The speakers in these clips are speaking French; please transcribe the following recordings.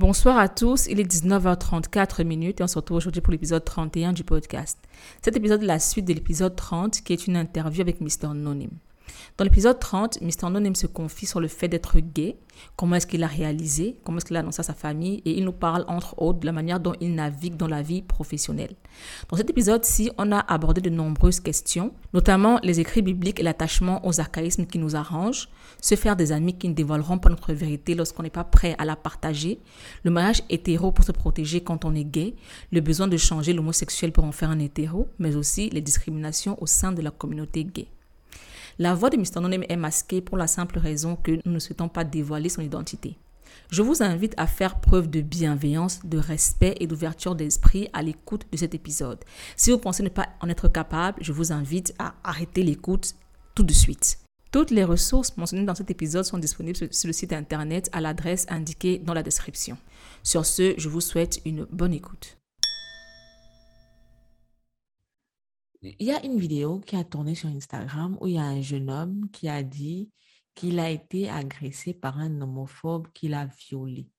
Bonsoir à tous, il est 19h34 minutes et on se retrouve aujourd'hui pour l'épisode 31 du podcast. Cet épisode est la suite de l'épisode 30 qui est une interview avec Mr. Nonim. Dans l'épisode 30, Mr. Nonim se confie sur le fait d'être gay, comment est-ce qu'il a réalisé, comment est-ce qu'il a annoncé à sa famille? Et il nous parle entre autres de la manière dont il navigue dans la vie professionnelle. Dans cet épisode-ci, on a abordé de nombreuses questions, notamment les écrits bibliques et l'attachement aux archaïsmes qui nous arrangent, se faire des amis qui ne dévoileront pas notre vérité lorsqu'on n'est pas prêt à la partager, le mariage hétéro pour se protéger quand on est gay, le besoin de changer l'homosexuel pour en faire un hétéro, mais aussi les discriminations au sein de la communauté gay. La voix de Mr. Nonem est masquée pour la simple raison que nous ne souhaitons pas dévoiler son identité. Je vous invite à faire preuve de bienveillance, de respect et d'ouverture d'esprit à l'écoute de cet épisode. Si vous pensez ne pas en être capable, je vous invite à arrêter l'écoute tout de suite. Toutes les ressources mentionnées dans cet épisode sont disponibles sur le site internet à l'adresse indiquée dans la description. Sur ce, je vous souhaite une bonne écoute. Il y a une vidéo qui a tourné sur Instagram où il y a un jeune homme qui a dit qu'il a été agressé par un homophobe qu'il a violé.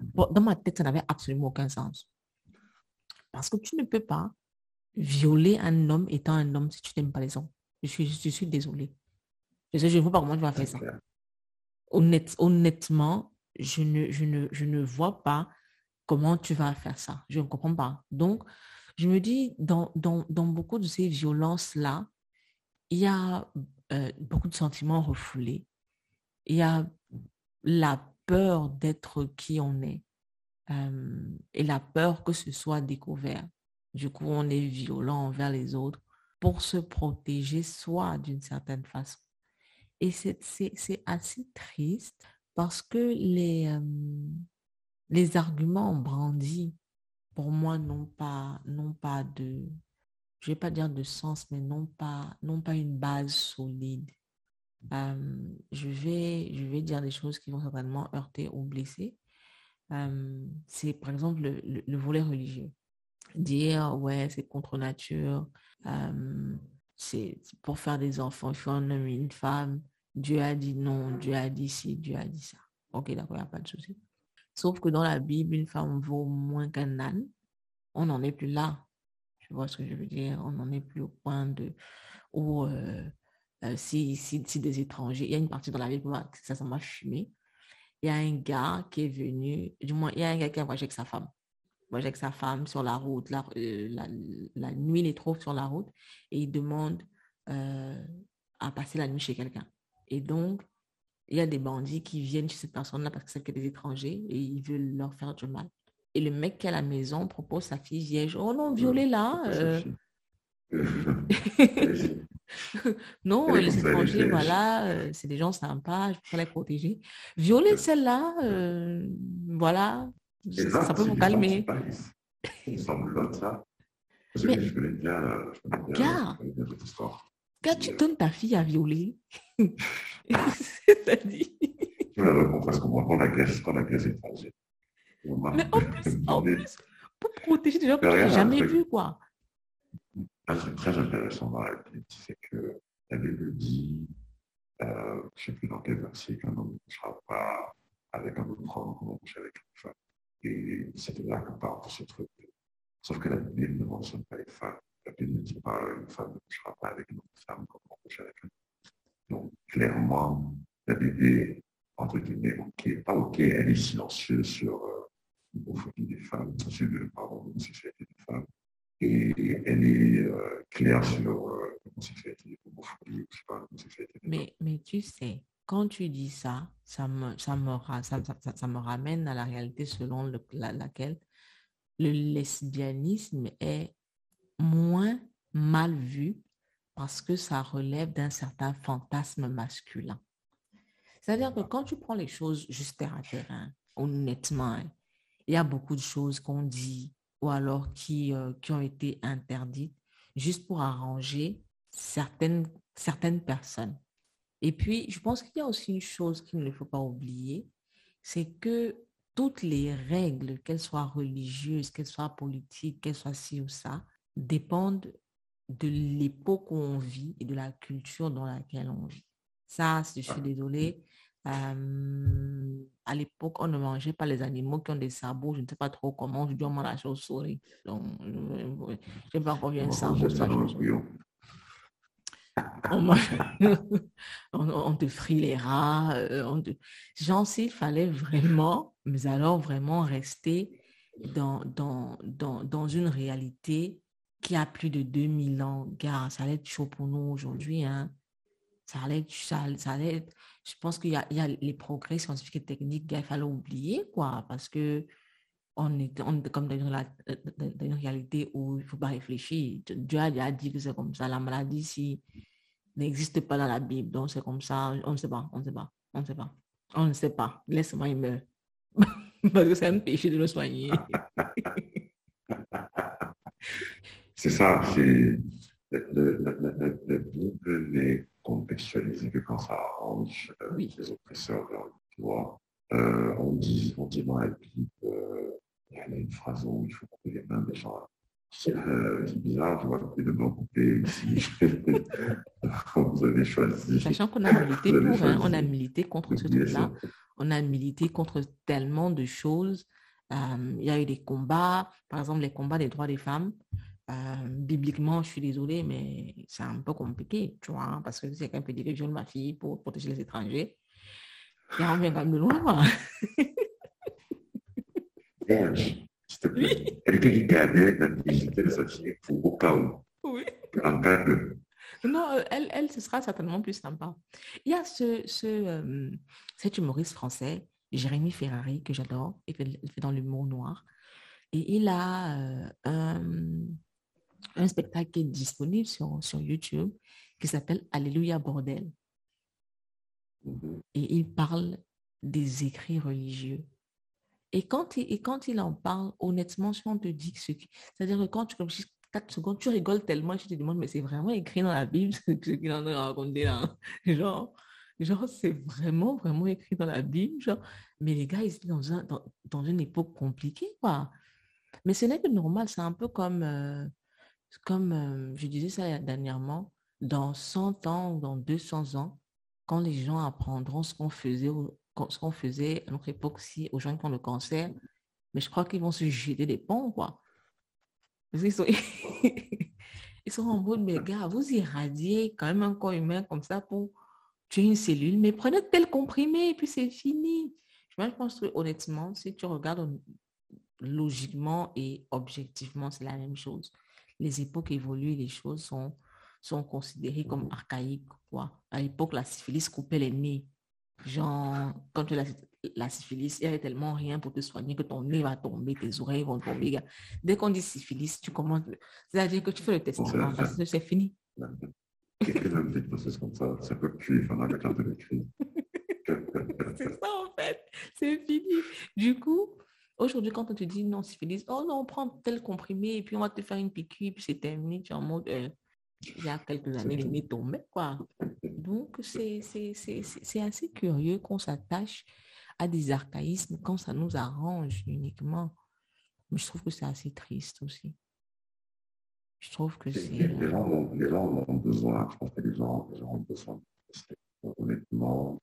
dans ma tête, ça n'avait absolument aucun sens. Parce que tu ne peux pas violer un homme étant un homme si tu n'aimes pas les hommes. Je suis, je suis désolée. Je ne vois pas comment tu vas faire ça. honnêtement, je ne, je, ne, je ne vois pas comment tu vas faire ça. Je ne comprends pas. Donc, je me dis, dans, dans, dans beaucoup de ces violences-là, il y a euh, beaucoup de sentiments refoulés. Il y a la peur d'être qui on est euh, et la peur que ce soit découvert. Du coup, on est violent envers les autres pour se protéger soi d'une certaine façon. Et c'est assez triste parce que les, euh, les arguments brandis pour moi, n'ont pas, non pas de, je vais pas dire de sens, mais non pas, non pas une base solide. je, vais, je vais dire des choses qui vont certainement heurter ou blesser. c'est par exemple le, volet religieux. Dire, ouais, c'est contre nature, c'est pour faire des enfants, il faut un homme et une femme. Dieu a dit non, Dieu a dit ci, Dieu a dit ça. Ok, d'accord, il n'y a pas de souci. Sauf que dans la Bible, une femme vaut moins qu'un âne. On n'en est plus là. Tu vois ce que je veux dire? On n'en est plus au point de où euh, euh, si, si, si, des étrangers, il y a une partie dans la Bible, ça, ça m'a fumé. Il y a un gars qui est venu, du moins, il y a un gars qui a voyagé avec sa femme. Voyagé avec sa femme sur la route, la, euh, la, la, nuit, il les trouve sur la route et il demande à passer la nuit chez quelqu'un. Et donc, il y a des bandits qui viennent chez cette personne-là parce que c'est que des étrangers et ils veulent leur faire du mal. Et le mec qui est à la maison propose sa fille vierge. Oh non, violez-la. Euh. non, les étrangers, voilà, euh, c'est des gens sympas, je peux les protéger. Violer celle-là, euh, voilà, ça, peut vous calmer. Il semble ça. Mais, je quand tu donnes ta fille à violer, c'est-à-dire. Parce qu'on agresse, qu'on agresse étranger. Mais en plus, en plus, pour protéger des gens que tu n'as jamais vus, quoi. Un truc très intéressant dans la Bible, c'est que la Bible dit, euh, je ne sais plus dans quel verset, qu'un homme ne sera pas avec un autre homme comme on couche avec une femme. Et c'était là qu'on parle de ce truc. Sauf que la Bible ne mentionne pas les femmes. La Bible ne dit pas une femme ne couchera pas avec une autre femme comme on couche avec une Donc, clairement, la Bible est, entre guillemets, OK. Pas OK, elle est silencieuse sur euh, l'homophobie des femmes, sur le, pardon, l'homosexualité des femmes. Et elle est euh, claire sur euh, l'homosexualité, l'homophobie, je sais pas, l'homosexualité des mais, mais tu sais, quand tu dis ça, ça me, ça me, ça, ça, ça me ramène à la réalité selon le, laquelle le lesbianisme est moins mal vu parce que ça relève d'un certain fantasme masculin. C'est-à-dire que quand tu prends les choses juste terre à terrain, honnêtement, hein, il y a beaucoup de choses qu'on dit ou alors qui, euh, qui ont été interdites juste pour arranger certaines, certaines personnes. Et puis, je pense qu'il y a aussi une chose qu'il ne faut pas oublier, c'est que toutes les règles, qu'elles soient religieuses, qu'elles soient politiques, qu'elles soient ci ou ça, dépendent de l'époque où on vit et de la culture dans laquelle on vit. Ça, je suis désolée, Euh, à l'époque, on ne mangeait pas les animaux qui ont des sabots. Je ne sais pas trop comment. Je dois manger la chauve-souris. Donc, je n'ai pas encore vu un sabot. On, on, te frit les rats. Euh, on te... Genre, s'il fallait vraiment, mais alors vraiment rester dans, dans, dans, dans une réalité qui a plus de 2000 ans. Gars, ça allait être chaud pour nous aujourd'hui. Hein. Ça allait être, ça, ça allait être, je pense qu'il y, y a, les progrès scientifiques et techniques qu'il fallait oublier, quoi, parce que on est, on est comme dans une, dans une, réalité où il ne faut pas réfléchir. Dieu a déjà dit que c'est comme ça. La maladie, si n'existe pas dans la Bible, donc c'est comme ça. On ne sait pas, on ne sait pas, on ne sait pas. On ne sait pas. Laisse-moi, il meurt. parce que c'est un péché de le soigner. c'est ça, c'est la Bible n'est contextualisée que quand ça arrange euh, les oppresseurs. Tu vois, euh, on, dit, on dit dans la Bible, euh, il y a une phrase où il faut couper les mains des gens. c'est bizarre, je vois couper de mains coupées ici. vous avez choisi. Sachant qu'on a milité pour, hein, on a milité contre ce truc-là. On a milité contre tellement de choses. il y a eu des combats, par exemple les combats des droits des femmes. Euh, bibliquement, je suis désolée, mais c'est un peu compliqué, tu vois, parce que c'est quelqu'un peut dire que je ma fille pour protéger les étrangers. Et on vient quand même de loin. s'il te plaît. Quelqu'un qui gardait la dignité de sa fille pour au cas où. Oui. En cas de... Non, euh, elle, elle, ce sera certainement plus sympa. Il y a ce, ce, euh, cet humoriste français, Jérémy Ferrari, que j'adore, il fait, il fait dans l'humour noir. Et il a un, un spectacle qui est disponible sur, sur YouTube qui s'appelle Alléluia Bordel. Et il parle des écrits religieux. Et quand il, et quand il en parle, honnêtement, je te dis que ce C'est-à-dire que quand tu réfléchis 4 secondes, tu rigoles tellement, je te demande, mais c'est vraiment écrit dans la Bible ce qu'il en a raconté là? Genre, genre c'est vraiment, vraiment écrit dans la Bible. Genre. Mais les gars, ils étaient dans, un, dans, dans une époque compliquée, quoi. Mais ce n'est que normal, c'est un peu comme, euh, comme je disais ça dernièrement, dans 100 ans ou dans 200 ans, quand les gens apprendront ce qu'on faisait, ce qu'on faisait à notre époque si aux gens qui ont le cancer, mais je crois qu'ils vont se jeter des ponts, quoi. ils sont, ils sont en mode, mais gars, vous irradiez quand même un corps humain comme ça pour tuer une cellule, mais prenez tel comprimé et puis c'est fini. je pense que honnêtement, si tu regardes logiquement et objectivement, c'est la même chose les époques évoluent, les choses sont, sont considérées comme archaïques. Quoi. À l'époque, la syphilis coupait les nez. Genre, quand tu as la, syphilis, il n'y avait tellement rien pour te soigner que ton nez va tomber, tes oreilles vont tomber. Dès qu'on dit syphilis, tu commences. C'est-à-dire que tu fais le testament parce que c'est fini. C'est ça, peut plus, C'est ça en fait, c'est fini. Du coup, Aujourd'hui, quand on te dit non, syphilis, oh non, on prend tel comprimé et puis on va te faire une piqûre, puis c'est terminé, tu es en mode, euh, il y a quelques années, les nez tombaient, quoi. Donc, c'est assez curieux qu'on s'attache à des archaïsmes quand ça nous arrange uniquement. Mais je trouve que c'est assez triste aussi. Je trouve que c'est... Les, gens ont, les gens ont besoin, je pense que les gens, les gens ont besoin, honnêtement,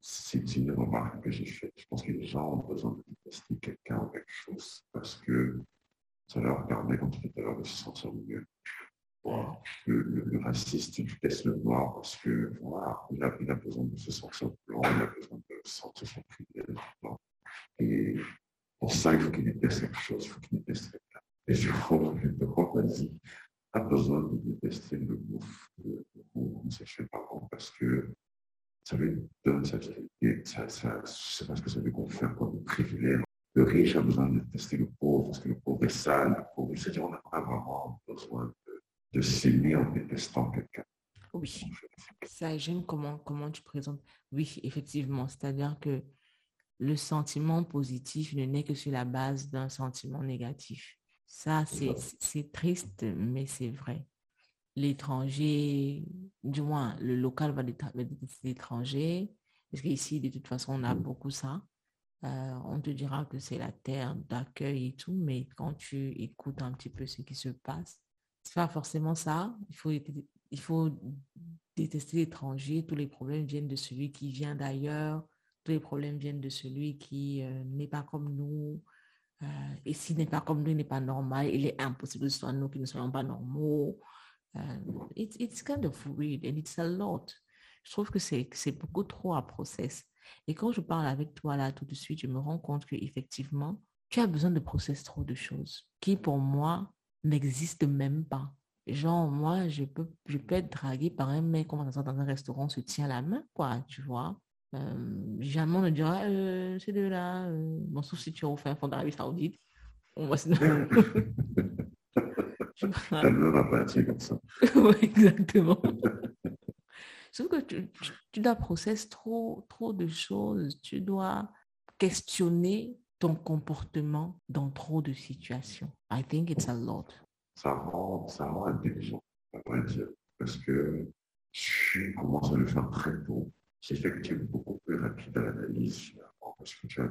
c'est une remarque que j'ai faite. Je pense que les gens ont besoin de tester quelqu'un ou quelque chose parce que ça leur permet, comme tu tout à l'heure, de se sentir mieux. Le, le, raciste, il teste le noir parce que voilà, il, a, besoin de se sentir blanc, il a besoin de se sentir son privilège blanc. Et pour ça, il faut qu'il déteste quelque chose, il faut qu'il déteste quelqu'un. Et je crois que le compagnie a besoin de détester le bouffe, le comme c'est fait avant, parce que ça lui donne sa. Ça, ça, c'est parce que ça lui confère comme privilège. Le riche a besoin de tester le pauvre parce que le pauvre est sale. Le pauvre, c'est-à-dire on n'a pas vraiment besoin de, de s'aimer en détestant quelqu'un. Oui, ça j'aime comment, comment tu présentes. Oui, effectivement, c'est-à-dire que le sentiment positif ne naît que sur la base d'un sentiment négatif. Ça, c'est triste, mais c'est vrai l'étranger, du moins le local va détester l'étranger, parce qu'ici, de toute façon, on a mm. beaucoup ça. Euh, on te dira que c'est la terre d'accueil et tout, mais quand tu écoutes un petit peu ce qui se passe, c'est pas forcément ça. Il faut il faut détester l'étranger, tous les problèmes viennent de celui qui vient d'ailleurs, tous les problèmes viennent de celui qui euh, n'est pas comme nous. Euh, et s'il n'est pas comme nous, il n'est pas normal. Il est impossible que ce soit nous qui ne soyons pas normaux. Uh, it's, it's kind of weird and it's a lot. Je trouve que c'est beaucoup trop à process. Et quand je parle avec toi là tout de suite, je me rends compte qu'effectivement, tu as besoin de process trop de choses qui pour moi n'existent même pas. Genre, moi, je peux, je peux être draguée par un mec, comme dans un restaurant, se tient la main, quoi, tu vois. Euh, jamais on ne dira, euh, c'est de là, euh, bon, sauf si tu es au fin fond d'Arabie Saoudite. Moi, comme ça. oui, exactement. Sauf que tu, tu, dois processer trop, trop de choses. Tu dois questionner ton comportement dans trop de situations. I think it's a lot. Ça rend, ça rend intelligent, à vrai dire. Parce que tu commences à le faire très tôt. C'est es beaucoup plus rapide à l'analyse, parce que tu as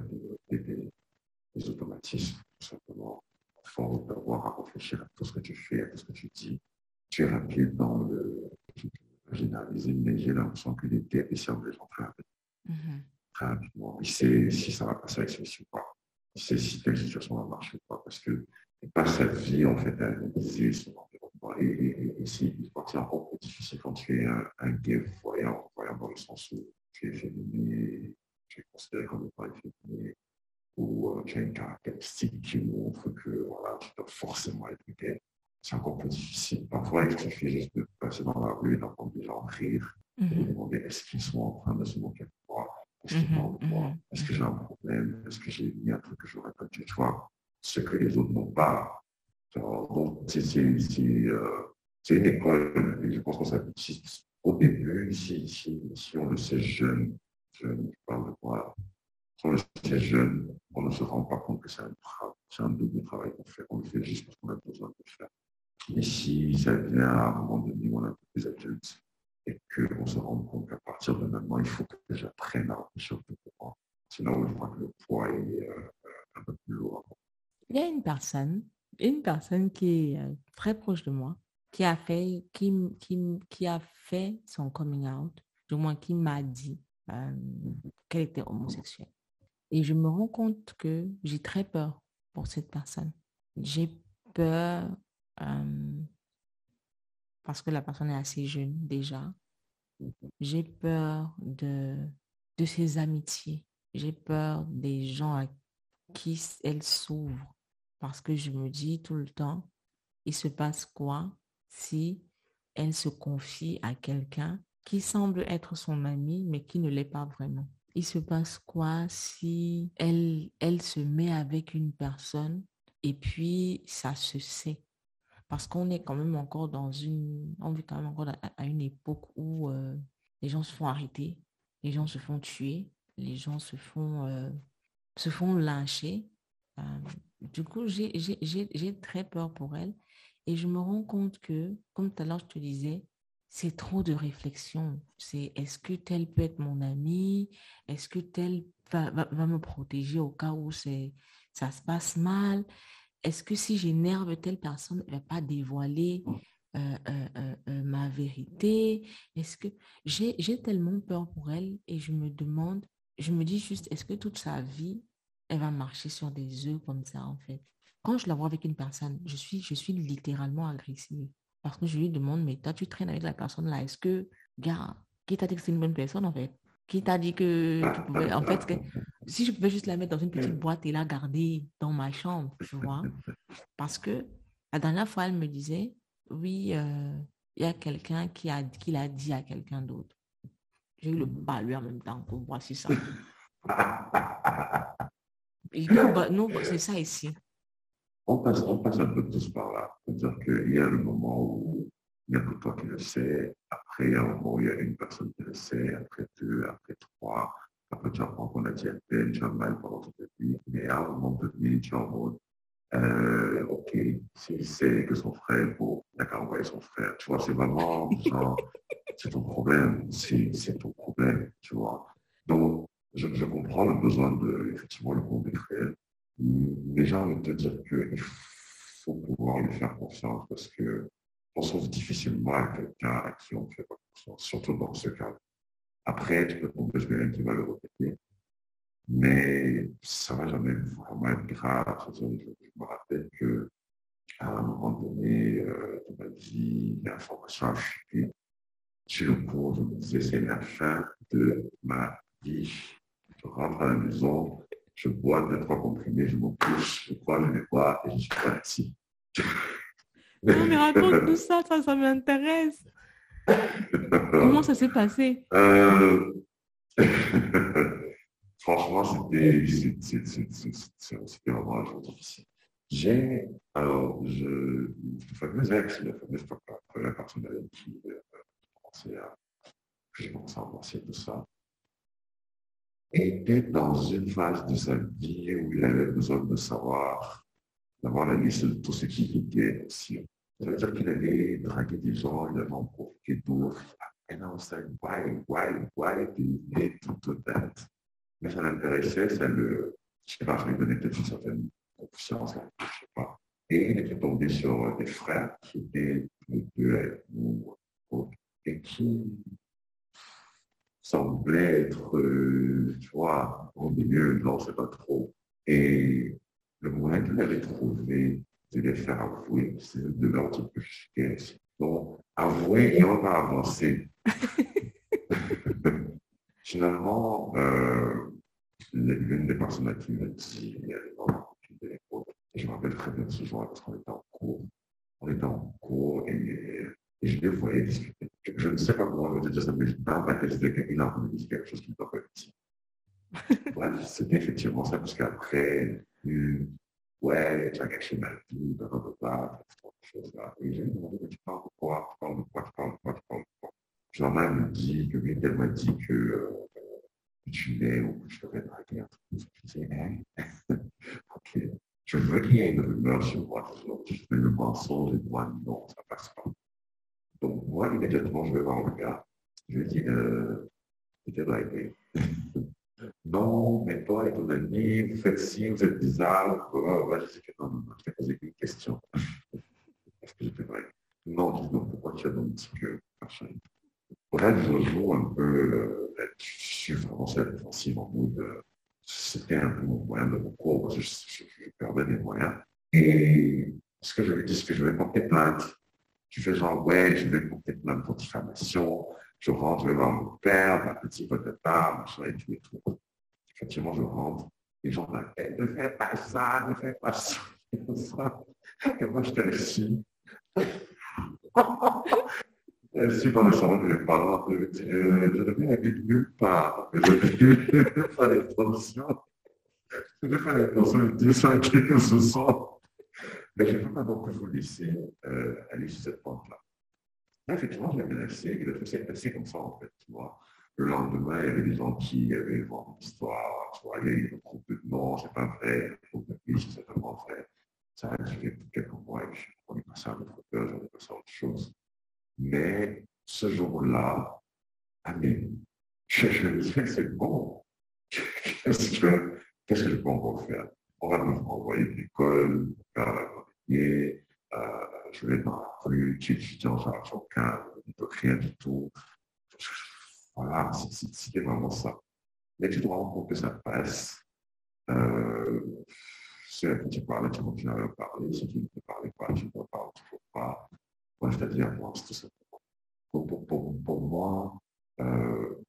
des, des, des automatismes, tout simplement faut d'avoir à réfléchir à tout ce que tu fais, à tout ce que tu dis. Tu es rapide dans le généraliser, mais j'ai l'impression que les têtes servent les gens très rapidement. Très rapidement. Il sait si ça va passer avec celui-ci ou pas. Il sait si telle situation va marcher ou pas. Parce que il passe sa vie, en fait, à analyser son environnement. Et, et, et c'est encore plus difficile quand tu es un, un gay voyant, voyant dans le sens où tu es féminin, tu es considéré comme étant efféminé, ou euh, tu as une caractéristique qui montre que voilà, tu dois forcément être gay, c'est encore plus difficile. Parfois, il suffit juste de passer dans la rue et d'entendre des gens rire et de demander est-ce qu'ils sont en train de se moquer de moi? Est-ce qu'ils parlent de moi? Est-ce que j'ai un problème? Est-ce que j'ai mis un truc que j'aurais pas dû voir Ce que les autres n'ont pas. Donc, c'est euh, une école, et je pense que ça au début, si, si, si on le sait jeune, jeune, je parle de moi, quand on est jeune, on ne se rend pas compte que c'est un, c'est un double travail qu'on fait. On le fait juste parce qu'on a besoin de le faire. Et si ça vient à un moment donné on est un peu plus adulte et qu'on se rend compte qu'à partir de maintenant, il faut que j'apprenne à réfléchir plus pour Sinon, je crois que le poids est euh, un peu plus lourd. Il y a une personne, une personne qui est euh, très proche de moi, qui a fait, qui, qui, qui a fait son coming out, du moins qui m'a dit euh, qu'elle était homosexuelle. Et je me rends compte que j'ai très peur pour cette personne. J'ai peur parce que la personne est assez jeune déjà. J'ai peur de, de ses amitiés. J'ai peur des gens à qui elle s'ouvre. Parce que je me dis tout le temps, il se passe quoi si elle se confie à quelqu'un qui semble être son ami, mais qui ne l'est pas vraiment? Il se passe quoi si elle, elle se met avec une personne et puis ça se sait? Parce qu'on est quand même encore dans une, on vit quand même encore à, une époque où euh, les gens se font arrêter, les gens se font tuer, les gens se font, euh, se font lyncher. Euh, du coup, j'ai très peur pour elle et je me rends compte que, comme tout à l'heure je te disais, c'est trop de réflexion. C'est est-ce que tel peut être mon ami? Est-ce que tel va, me protéger au cas où c'est ça se passe mal? Est-ce que si j'énerve telle personne, elle ne va pas dévoiler euh, euh, euh, ma vérité? Est-ce que j'ai tellement peur pour elle et je me demande, je me dis juste, est-ce que toute sa vie, elle va marcher sur des œufs comme ça en fait? Quand je la vois avec une personne, je suis, je suis littéralement agressive. Parce que je lui demande, mais toi, tu traînes avec la personne là. Est-ce que, gars, qui t'a dit que c'est une bonne personne en fait? Qui t'a dit que tu pouvais, en fait, que, si je pouvais juste la mettre dans une petite boîte et la garder dans ma chambre, tu vois? Parce que la dernière fois, elle me disait, oui, euh, il y a quelqu'un qui qui l'a dit à quelqu'un d'autre. J'ai eu le lui en même temps pour voir si ça. Et bah, non, c'est ça ici on passe, on passe un peu tous par là. C'est-à-dire qu'il y a le moment où il n'y a que toi qui le sais, après il y a un moment où il y a une personne qui le sait, après deux, après trois, après tu apprends qu'on a dit à peine, tu as mal pendant toute ta vie, mais à un moment donné, tu es en mode, euh, ok, s'il sait que son frère, bon, il n'a qu'à envoyer son frère, tu vois, c'est vraiment c'est ton problème, c'est ton problème, tu vois. Donc, je, comprends le besoin de, effectivement, le est réel, j'ai envie de te dire qu'il faut pouvoir lui faire confiance parce que on trouve difficilement à quelqu'un à qui on fait pas confiance, surtout dans ce cas. Après, tu peux tomber sur quelqu'un qui va le répéter, mais ça va jamais vraiment être grave. Je, me rappelle que à un moment donné euh, de ma vie, l'information a chuté sur le cours. Je me disais, c'est la fin de ma vie. Je rentre à la maison, je bois deux, trois comprimés, je me couche, je crois je les bois et je suis parti. Non, mais raconte tout ça, ça, ça m'intéresse. Comment ça s'est passé? Euh... Franchement, c'était vraiment un jour difficile. J'ai, alors, je, le fameux ex, la fameuse première personne avec qui euh, j'ai commencé à penser tout ça, était dans une phase de sa vie où il avait besoin de savoir, d'avoir la liste de tout ce qui était. Ça veut dire qu'il allait draguer des gens, il avait en profité I was like, why, why, why do you need to do that? Mais ça l'intéressait, ça le, je sais pas, lui donnait peut-être une certaine confiance, je sais pas. Et il était tombé sur des frères qui étaient deux avec nous, et qui semblaient être, euh, tu vois, au milieu, non, c'est pas trop. Et le moyen qu'il avait trouvé de les faire avouer, c'est de leur dire que je Donc, avouer et on va avancer. Finalement, euh, l'une des personnes à qui m'a dit, je me rappelle très bien ce jour parce qu'on était en cours. On était en cours et, et je les voyais discuter. Je, ne sais pas comment je vais dire ça, mais dans ma tête, c'était qu'il a quelque chose qui ne doit ouais, c'était effectivement ça, parce qu'après, ouais, tu as chose mal dit, blablabla, choses là. Et j'ai demandé, mais tu parles de quoi, tu parles de quoi, tu parles de quoi, tu parles de quoi? Jean-Marc me dit que elle m'a dit que euh, tu l'es ou que je devrais draguer un truc. Je disais, hein, ok, je veux qu'il y ait une rumeur sur moi, je fais le mensonge et moi, non, ça passe pas. Donc, moi, immédiatement, je vais voir le gars. Je lui dis, euh, était dragué. non, mais toi et ton ami, vous faites ci, vous êtes bizarre. Je sais que non, non, non, je vais poser une question. Est-ce que j'étais vrai Non, je dis non, pourquoi tu as donc dit que machin Bref, je joue un peu vraiment sur la défensive en mode, euh, c'était un peu mon moyen de recours, parce que je, je, je, perdais mes moyens. Et ce que je lui dis, c'est que je vais porter plainte. Tu fais genre, ouais, je vais plainte pour diffamation. Je rentre, je vais voir mon père, ma petite potata, machin et tout et tout. Effectivement, je rentre. Les gens m'appellent, ne fais pas ça, ne fais pas ça. Et moi, je te ici. Si par exemple les parents je ne viens nulle part, je vais faire attention, je vais faire attention de dire ça à qui que ce soit. Je ne peux pas beaucoup vous laisser euh, aller sur cette pente-là. Là, effectivement, je l'avais laissé, et le truc s'est comme ça, en fait, tu. Le lendemain, il y avait des gens qui avaient vendu l'histoire, tu vois, il y a eu un groupe de non, c'est pas vrai, un groupe de oui, c'est certainement vrai. Ça a duré quelques mois, et puis on est passé à un autre peur, on est passé à autre chose. Mais ce jour-là, ah je, me disais, c'est bon. Qu'est-ce que, je peux encore faire? On va me renvoyer de l'école, euh, je vais dans la rue, es étudiant, j'arrive aucun, ne peux rien du tout. Voilà, c'était vraiment ça. Mais tu te rends compte que ça passe. Euh, si tu parles, tu continues à parler. Si tu ne peux parler pas, tu ne pas, toujours pas. Moi, c'est-à-dire, moi, c'est tout simplement. Pour, pour, pour, pour moi, euh,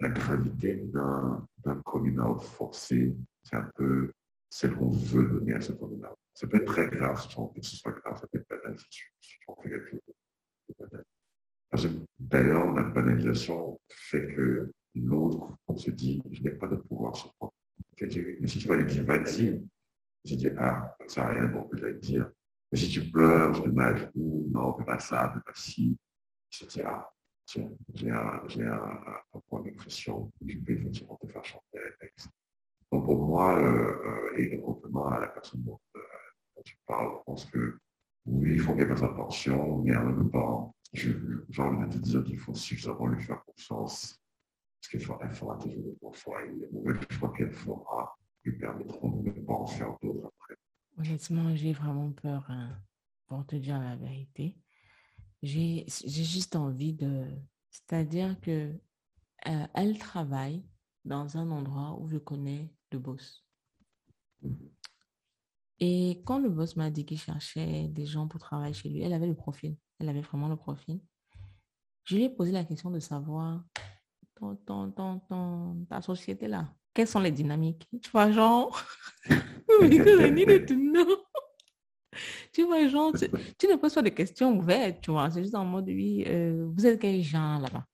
la gravité d'un coming out forcé, c'est un peu celle qu'on veut donner à ce coming out. Ça peut être très grave, sans que ce soit grave, ça peut être banal si en fais quelque chose de. D'ailleurs, la banalisation fait que l'autre, on se dit, je n'ai pas de pouvoir sur moi. Mais si tu vas lui dire, vas-y, je dis, ah, ça n'a rien, bon, je vais dire, mais si tu pleures, mets à genoux, non, fais pas ça, fais pas ci, etc. J'ai un, j'ai un, un, point d'impression, je peux effectivement te faire chanter les textes. Donc pour moi, euh, et complètement à la personne dont, euh, dont, tu parles, je pense que oui, il faut qu'elle fasse attention, mais en même temps, j'ai envie de te dire qu'il faut suffisamment lui faire confiance, parce qu'elle fera toujours des bons choix, et les qu'elle fera lui permettront de ne pas en faire d'autres après. Honnêtement, j'ai vraiment peur, hein, pour te dire la vérité. J'ai juste envie de... C'est-à-dire que euh, elle travaille dans un endroit où je connais le boss. Et quand le boss m'a dit qu'il cherchait des gens pour travailler chez lui, elle avait le profil. Elle avait vraiment le profil. Je lui ai posé la question de savoir, ton, ton, ta société là, quelles sont les dynamiques? Tu vois, genre, tu vois, genre, tu, ne poses pas de questions ouvertes, tu vois. C'est juste en mode, oui, euh, vous êtes quel gens là-bas?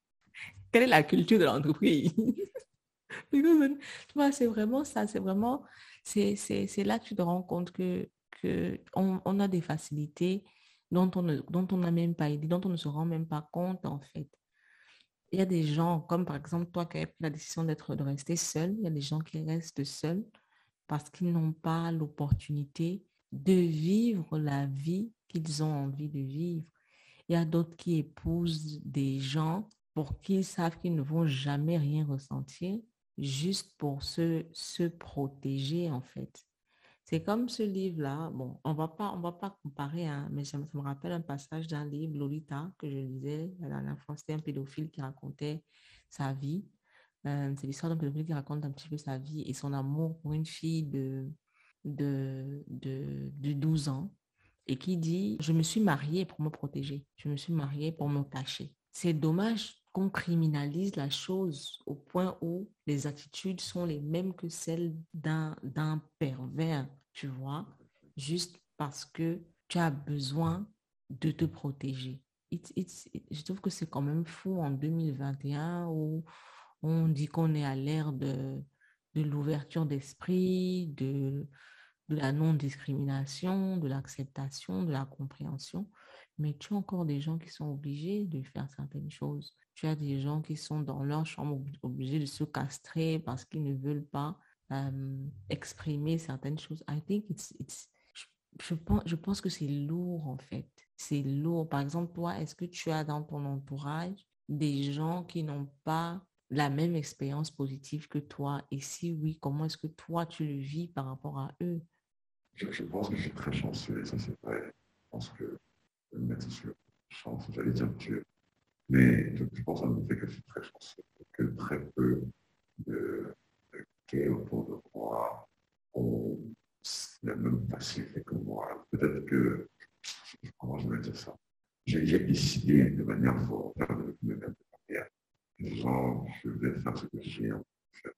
Quelle est la culture de l'entreprise? C'est vraiment ça, c'est vraiment, c'est là que tu te rends compte que, que on, a des facilités dont on dont on n'a même pas idée, dont on ne se rend même pas compte, en fait. Il y a des gens, comme par exemple toi qui as pris la décision d'être de rester seul, il y a des gens qui restent seuls parce qu'ils n'ont pas l'opportunité de vivre la vie qu'ils ont envie de vivre. Il y a d'autres qui épousent des gens pour qu'ils savent qu'ils ne vont jamais rien ressentir, juste pour se, se protéger en fait. C'est comme ce livre-là. Bon, on va pas, on va pas comparer, hein, mais ça, me rappelle un passage d'un livre, Lolita, que je lisais la dernière fois. C'était un pédophile qui racontait sa vie. Euh, c'est l'histoire d'un pédophile qui raconte un petit peu sa vie et son amour pour une fille de, de, de, de 12 ans et qui dit, je me suis mariée pour me protéger. Je me suis mariée pour me cacher. C'est dommage qu'on criminalise la chose au point où les attitudes sont les mêmes que celles d'un pervers, tu vois, juste parce que tu as besoin de te protéger. je trouve que c'est quand même fou en 2021 où on dit qu'on est à l'ère de, de l'ouverture d'esprit, de, de la non-discrimination, de l'acceptation, de la compréhension. Mais tu as encore des gens qui sont obligés de faire certaines choses tu as des gens qui sont dans leur chambre obligés de se castrer parce qu'ils ne veulent pas exprimer certaines choses. I think it's, it's je, pense, je pense que c'est lourd en fait. C'est lourd. Par exemple, toi, est-ce que tu as dans ton entourage des gens qui n'ont pas la même expérience positive que toi? Et si oui, comment est-ce que toi, tu le vis par rapport à eux? Je, pense que je suis très chanceux, ça c'est vrai. Je pense que je mettre sur chance, j'allais dire Dieu. Mais je pense en effet que suis très chanceux, que très peu de, de autour de moi ont la même facilité que moi. Peut-être que, comment je vais dire ça, j'ai décidé de manière volontaire de me mettre de carrière. Genre, je vais faire ce que j'ai en fait.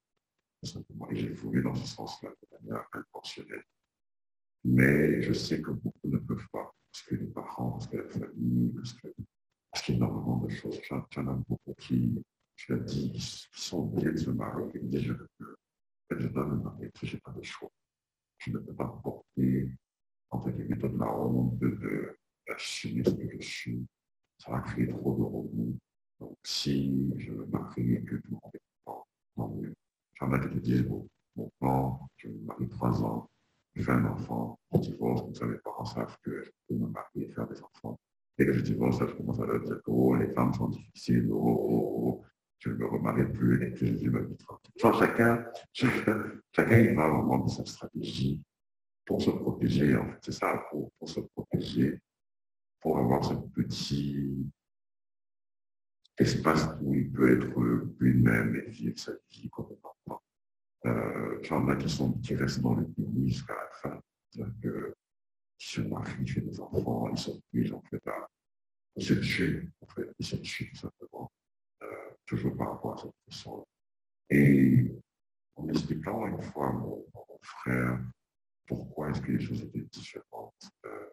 Simplement. Et j'ai voulu dans ce sens-là de manière intentionnelle. Mais je sais que beaucoup ne peuvent pas, parce que les parents, parce que la famille, parce que parce qu'il y a énormément de choses. J'en ai beaucoup qui, sont de se marier et dire je, je dois me marier, je n'ai pas de choix. Je ne peux pas porter, entre guillemets, toute la honte de, d'assumer ce que je suis. Ça va créer trop de remous. Donc, si je me marie et que tout le monde tant mieux. J'en ai qui disent, bon, mon plan, je me marie trois ans, je fais un enfant, divorce, comme ça mes parents savent que je peux me marier et faire des enfants. Et je divorce, je commence à dire oh, les femmes sont difficiles, oh, oh, oh je ne me remarie plus, et puis je vie tranquille. chacun, chacun, chacun il va avoir sa stratégie pour se protéger, en fait. C'est ça, pour, pour, se protéger, pour avoir ce petit espace où il peut être lui-même et vivre sa vie enfant. Euh, il y en a qui, sont, qui restent dans le pays jusqu'à la fin. Qui se marient, qui font des enfants, ils sont plus en fait à se tuer, en fait, ils tuent tout simplement, euh, toujours par rapport à cette façon. Et en expliquant une fois mon, frère pourquoi est-ce que les choses étaient différentes euh,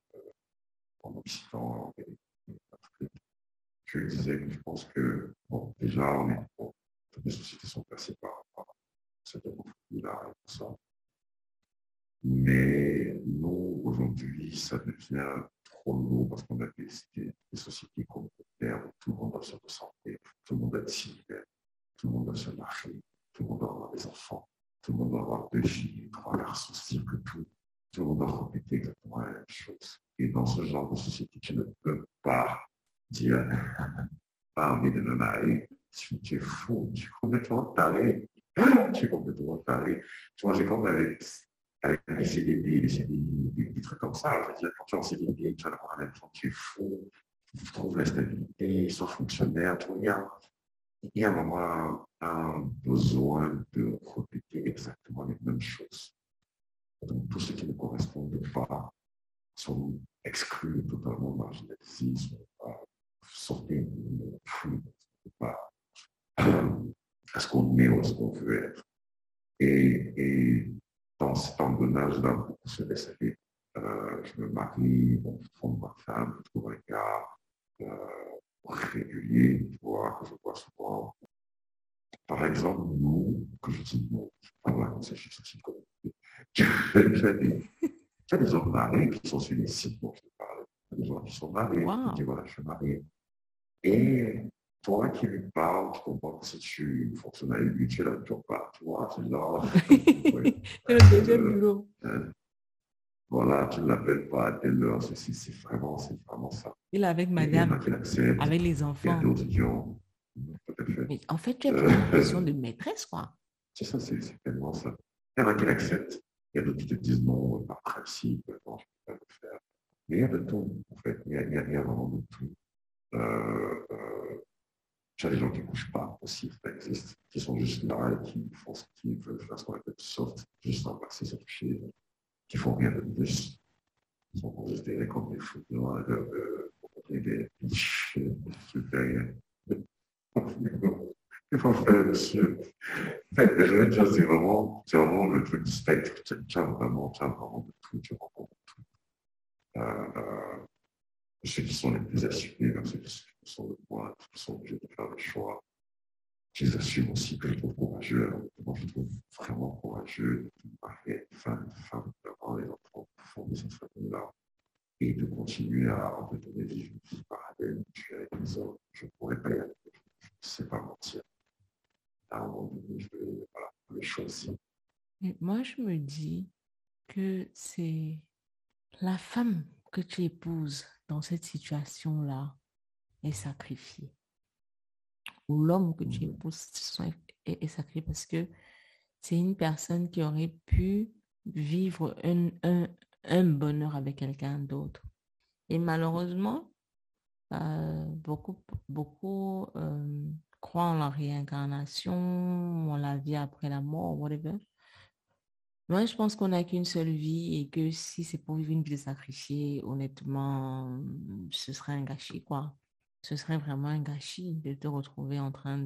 en Occident en Afrique, je disais que je pense que, bon, déjà, on est, bon, toutes les sociétés sont passées par, par cette conflit-là et tout ça. Mais nous, aujourd'hui, ça devient trop lourd parce qu'on a des, des, sociétés communautaires où tout le monde doit se ressembler, tout le monde doit être similaire, tout le monde doit se marier, tout le monde doit avoir des enfants, tout le monde doit avoir deux filles, trois garçons, que tout. Tout le monde doit répéter exactement la même chose. Et dans ce genre de société, tu ne peux pas dire, pas envie de me marier, tu, es fou, tu es complètement taré. Tu es complètement taré. Tu vois, j'ai comme avec avec des CDD, des CDI, des, trucs comme ça. Veux dire, quand tu es en CDD, tu as la même tu es fou, trouvent la stabilité, ils sont fonctionnaires. Il y a, il y a vraiment un, besoin de répéter exactement les mêmes choses. Donc, tous ceux qui ne correspondent pas sont exclus, totalement marginalisés, sont pas sortis de flux, pas à ce qu'on est ou à ce qu'on veut être. Dans cet engrenage-là, beaucoup se laissent aller. Euh, je me marie, je trompe ma femme, je trouve un gars euh, régulier, tu vois, que je vois souvent. Par exemple, nous, que je dis nous, je parle là comme ça, je suis aussi Il y a des hommes mariés qui sont sur les sites dont je parle. Il y a des gens qui sont mariés, qui disent voilà, je suis marié. Et toi qui lui parles, tu comprends que si tu fonctionnes avec lui, tu es là, tu pas, tu vois, c'est le deuxième bureau. Hein. Voilà, tu ne l'appelles pas à telle heure, ceci, c'est vraiment, c'est vraiment ça. Il est avec madame, avec les enfants. Il y a Mais en fait, tu as une position de maîtresse, quoi. C'est ça, c'est tellement ça. Il y en a qui l'acceptent. Il y a d'autres qui te disent non, par principe, non, je ne peux pas le faire. Mais il y a de tout, en fait. Il y a, il y a, il y a vraiment de tout. Euh, euh, as des gens qui ne couchent pas aussi, ça existe, qui sont juste là et qui font ce qu'ils veulent faire, ce qu'on appelle soft, juste embrasser, se toucher, qui font rien de plus. Ils sont considérés comme des fous noirs, de, de, des biches. Il faut faire monsieur. Je veux dire, c'est vraiment, c'est vraiment le truc du spectre. Tu as vraiment, tu as vraiment de tout, tu rencontres tout. Euh, euh, ceux qui sont les plus assumés, ceux qui sont le moins, qui sont obligés de faire le choix. Je les assume aussi que je trouve courageux. Moi, je trouve vraiment courageux de marier une femme, une femme, d'avoir les enfants de cette famille-là et de continuer à en donner vivre une vie parallèle, tu avec les hommes. Je ne pourrais pas y. Je ne sais pas mentir. À un moment donné, je vais voilà, les choisir. moi, je me dis que c'est la femme que tu épouses dans cette situation-là est sacrifié. Ou l'homme que tu épouses est, sacrifié parce que c'est une personne qui aurait pu vivre un, un, bonheur avec quelqu'un d'autre. Et malheureusement, euh, beaucoup, beaucoup euh, croient en la réincarnation, en la vie après la mort, whatever. Moi, je pense qu'on n'a qu'une seule vie et que si c'est pour vivre une vie de sacrifié, honnêtement, ce serait un gâchis, quoi. Ce serait vraiment un gâchis de te retrouver en train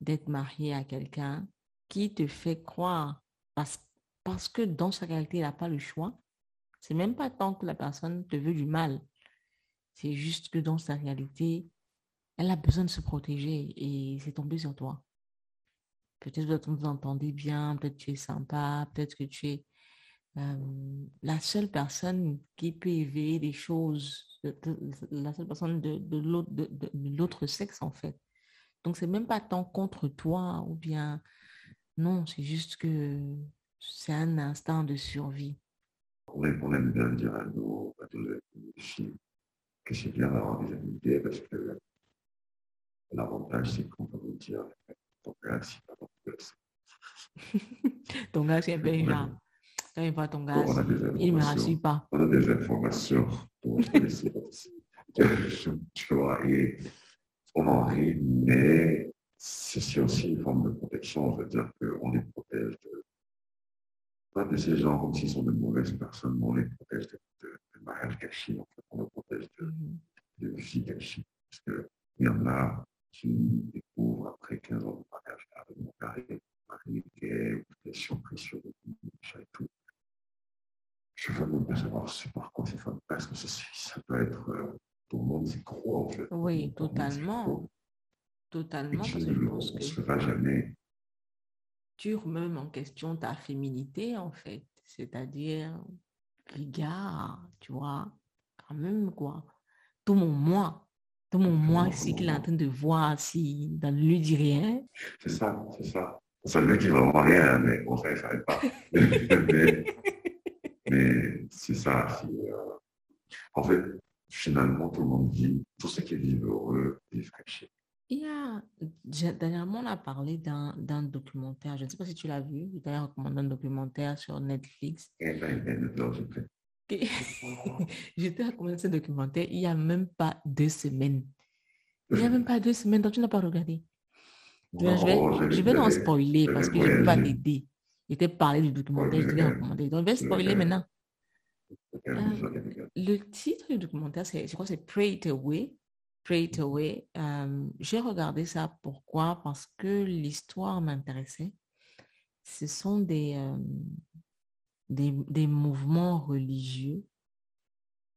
d'être marié à quelqu'un qui te fait croire, parce, parce que dans sa réalité, il n'a pas le choix. C'est même pas tant que la personne te veut du mal. C'est juste que dans sa réalité, elle a besoin de se protéger et c'est tombé sur toi. Peut-être que vous entendez bien, peut-être que tu es sympa, peut-être que tu es la seule personne qui peut éveiller les choses, la seule personne de, de l'autre sexe en fait. Donc c'est même pas tant contre toi ou bien non, c'est juste que c'est un instinct de survie. On aime bien dire à nos, à filles que c'est bien d'avoir des amitiés parce que l'avantage c'est qu'on peut vous dire ton gars, c'est pas ton ton gars, c'est un peu voit ton gars, il ne me rassure pas. On a des informations pour tu vois, et on en rit, mais c'est aussi une forme de protection. Je veux dire qu'on les protège de, pas de ces gens comme s'ils sont de mauvaises personnes, mais on les protège de, de, de mariage en fait. On les protège de, mm-hmm. de vie gâchis. Parce qu'il y en a qui découvrent après 15 ans de mariage avec mon mari, mari gay, des surprises sur le et tout. Je veux même pas savoir par quoi ces femmes passent, que ça peut être, euh, tout le monde y croit en fait. Oui, totalement. Totalement, parce que je pense se jamais. Tu remets en question ta féminité, en fait. C'est-à-dire, regarde, tu vois, quand même, quoi. Tout mon moi, tout mon moi ici qu'il est en train de voir si dans lui dit rien. C'est ça, c'est ça. Ça veut dire voir rien, mais bon, ça ne savait pas. c'est ça. Euh, en fait, finalement, tout le monde dit, tout ce qui vivent heureux vivent cachés. Il y a, dernièrement, on a parlé d'un documentaire. Je ne sais pas si tu l'as vu. D'ailleurs, recommandé un documentaire sur Netflix. Eh ben, ben, J'étais à commencer ce documentaire il n'y a même pas deux semaines. Il n'y a même pas deux semaines, donc tu n'as pas regardé. je vais, je vais spoiler parce que je ne peux pas l'aider. J'étais parlé du documentaire, je recommandé. Donc, je vais spoiler maintenant. Euh, le titre du documentaire, je crois que c'est Pray It Away. Pray It Away. Euh, j'ai regardé ça pourquoi? Parce que l'histoire m'intéressait. Ce sont des, euh, des, des, mouvements religieux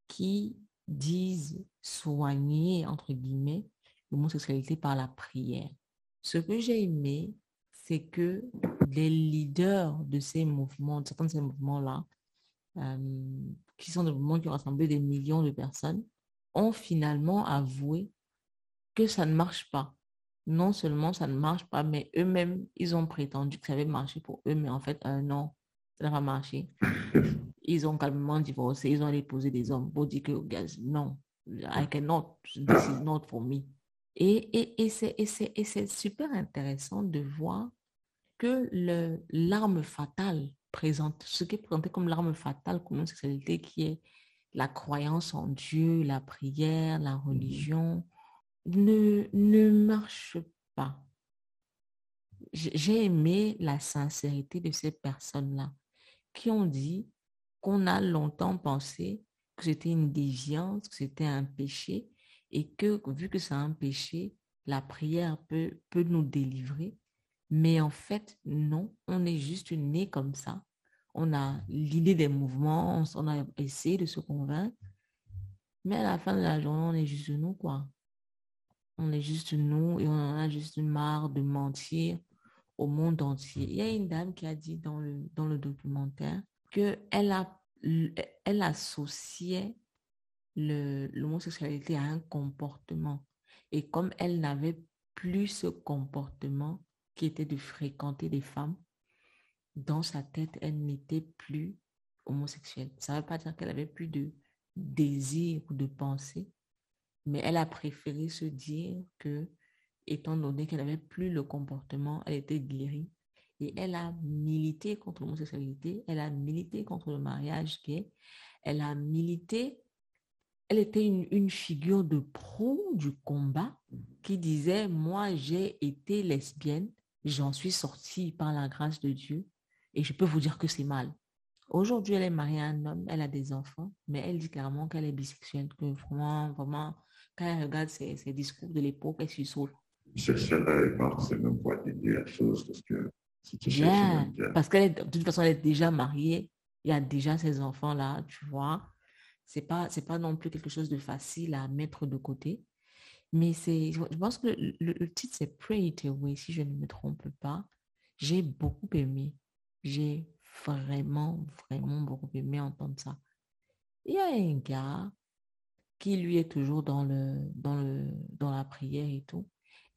qui disent soigner, entre guillemets, l'homosexualité par la prière. Ce que j'ai aimé, c'est que les leaders de ces mouvements, de certains de ces mouvements-là, euh, qui sont des mouvements qui ont rassemblé des millions de personnes, ont finalement avoué que ça ne marche pas. Non seulement ça ne marche pas, mais eux-mêmes, ils ont prétendu que ça avait marché pour eux, mais en fait, euh, non, ça n'a pas marché. Ils ont calmement divorcé, ils ont allé poser des hommes pour dire que, gaz, non, I cannot, this is not for me. Et, et, et c'est super intéressant de voir que l'arme fatale présente, ce qui est présenté comme l'arme fatale comme une sexualité qui est la croyance en Dieu, la prière, la religion, ne, ne marche pas. J'ai aimé la sincérité de ces personnes-là qui ont dit qu'on a longtemps pensé que c'était une déviance, que c'était un péché, et que vu que c'est un péché, la prière peut, peut nous délivrer. Mais en fait, non, on est juste né comme ça. On a l'idée des mouvements, on, a essayé de se convaincre. Mais à la fin de la journée, on est juste nous, quoi. On est juste nous et on en a juste marre de mentir au monde entier. Il y a une dame qui a dit dans le, dans le documentaire qu'elle a, elle associait l'homosexualité à un comportement. Et comme elle n'avait plus ce comportement qui était de fréquenter des femmes, dans sa tête, elle n'était plus homosexuelle. Ça ne veut pas dire qu'elle avait plus de désir ou de pensée, mais elle a préféré se dire que, étant donné qu'elle n'avait plus le comportement, elle était guérie. Et elle a milité contre l'homosexualité, elle a milité contre le mariage gay, elle a milité elle était une, figure de pro du combat qui disait, moi j'ai été lesbienne, j'en suis sortie par la grâce de Dieu et je peux vous dire que c'est mal. Aujourd'hui, elle est mariée à un homme, elle a des enfants, mais elle dit clairement qu'elle est bisexuelle, que vraiment, vraiment, quand elle regarde ses, discours de l'époque, elle s'y sauve. C'est même pas la chose parce que parce qu'elle de toute façon, elle est déjà mariée, il y a déjà ses enfants là, tu vois c'est pas c'est pas non plus quelque chose de facile à mettre de côté mais c'est je pense que le, titre c'est Pray It Away si je ne me trompe pas. J'ai beaucoup aimé. J'ai vraiment vraiment beaucoup aimé entendre ça. Il y a un gars qui lui est toujours dans le dans le dans la prière et tout.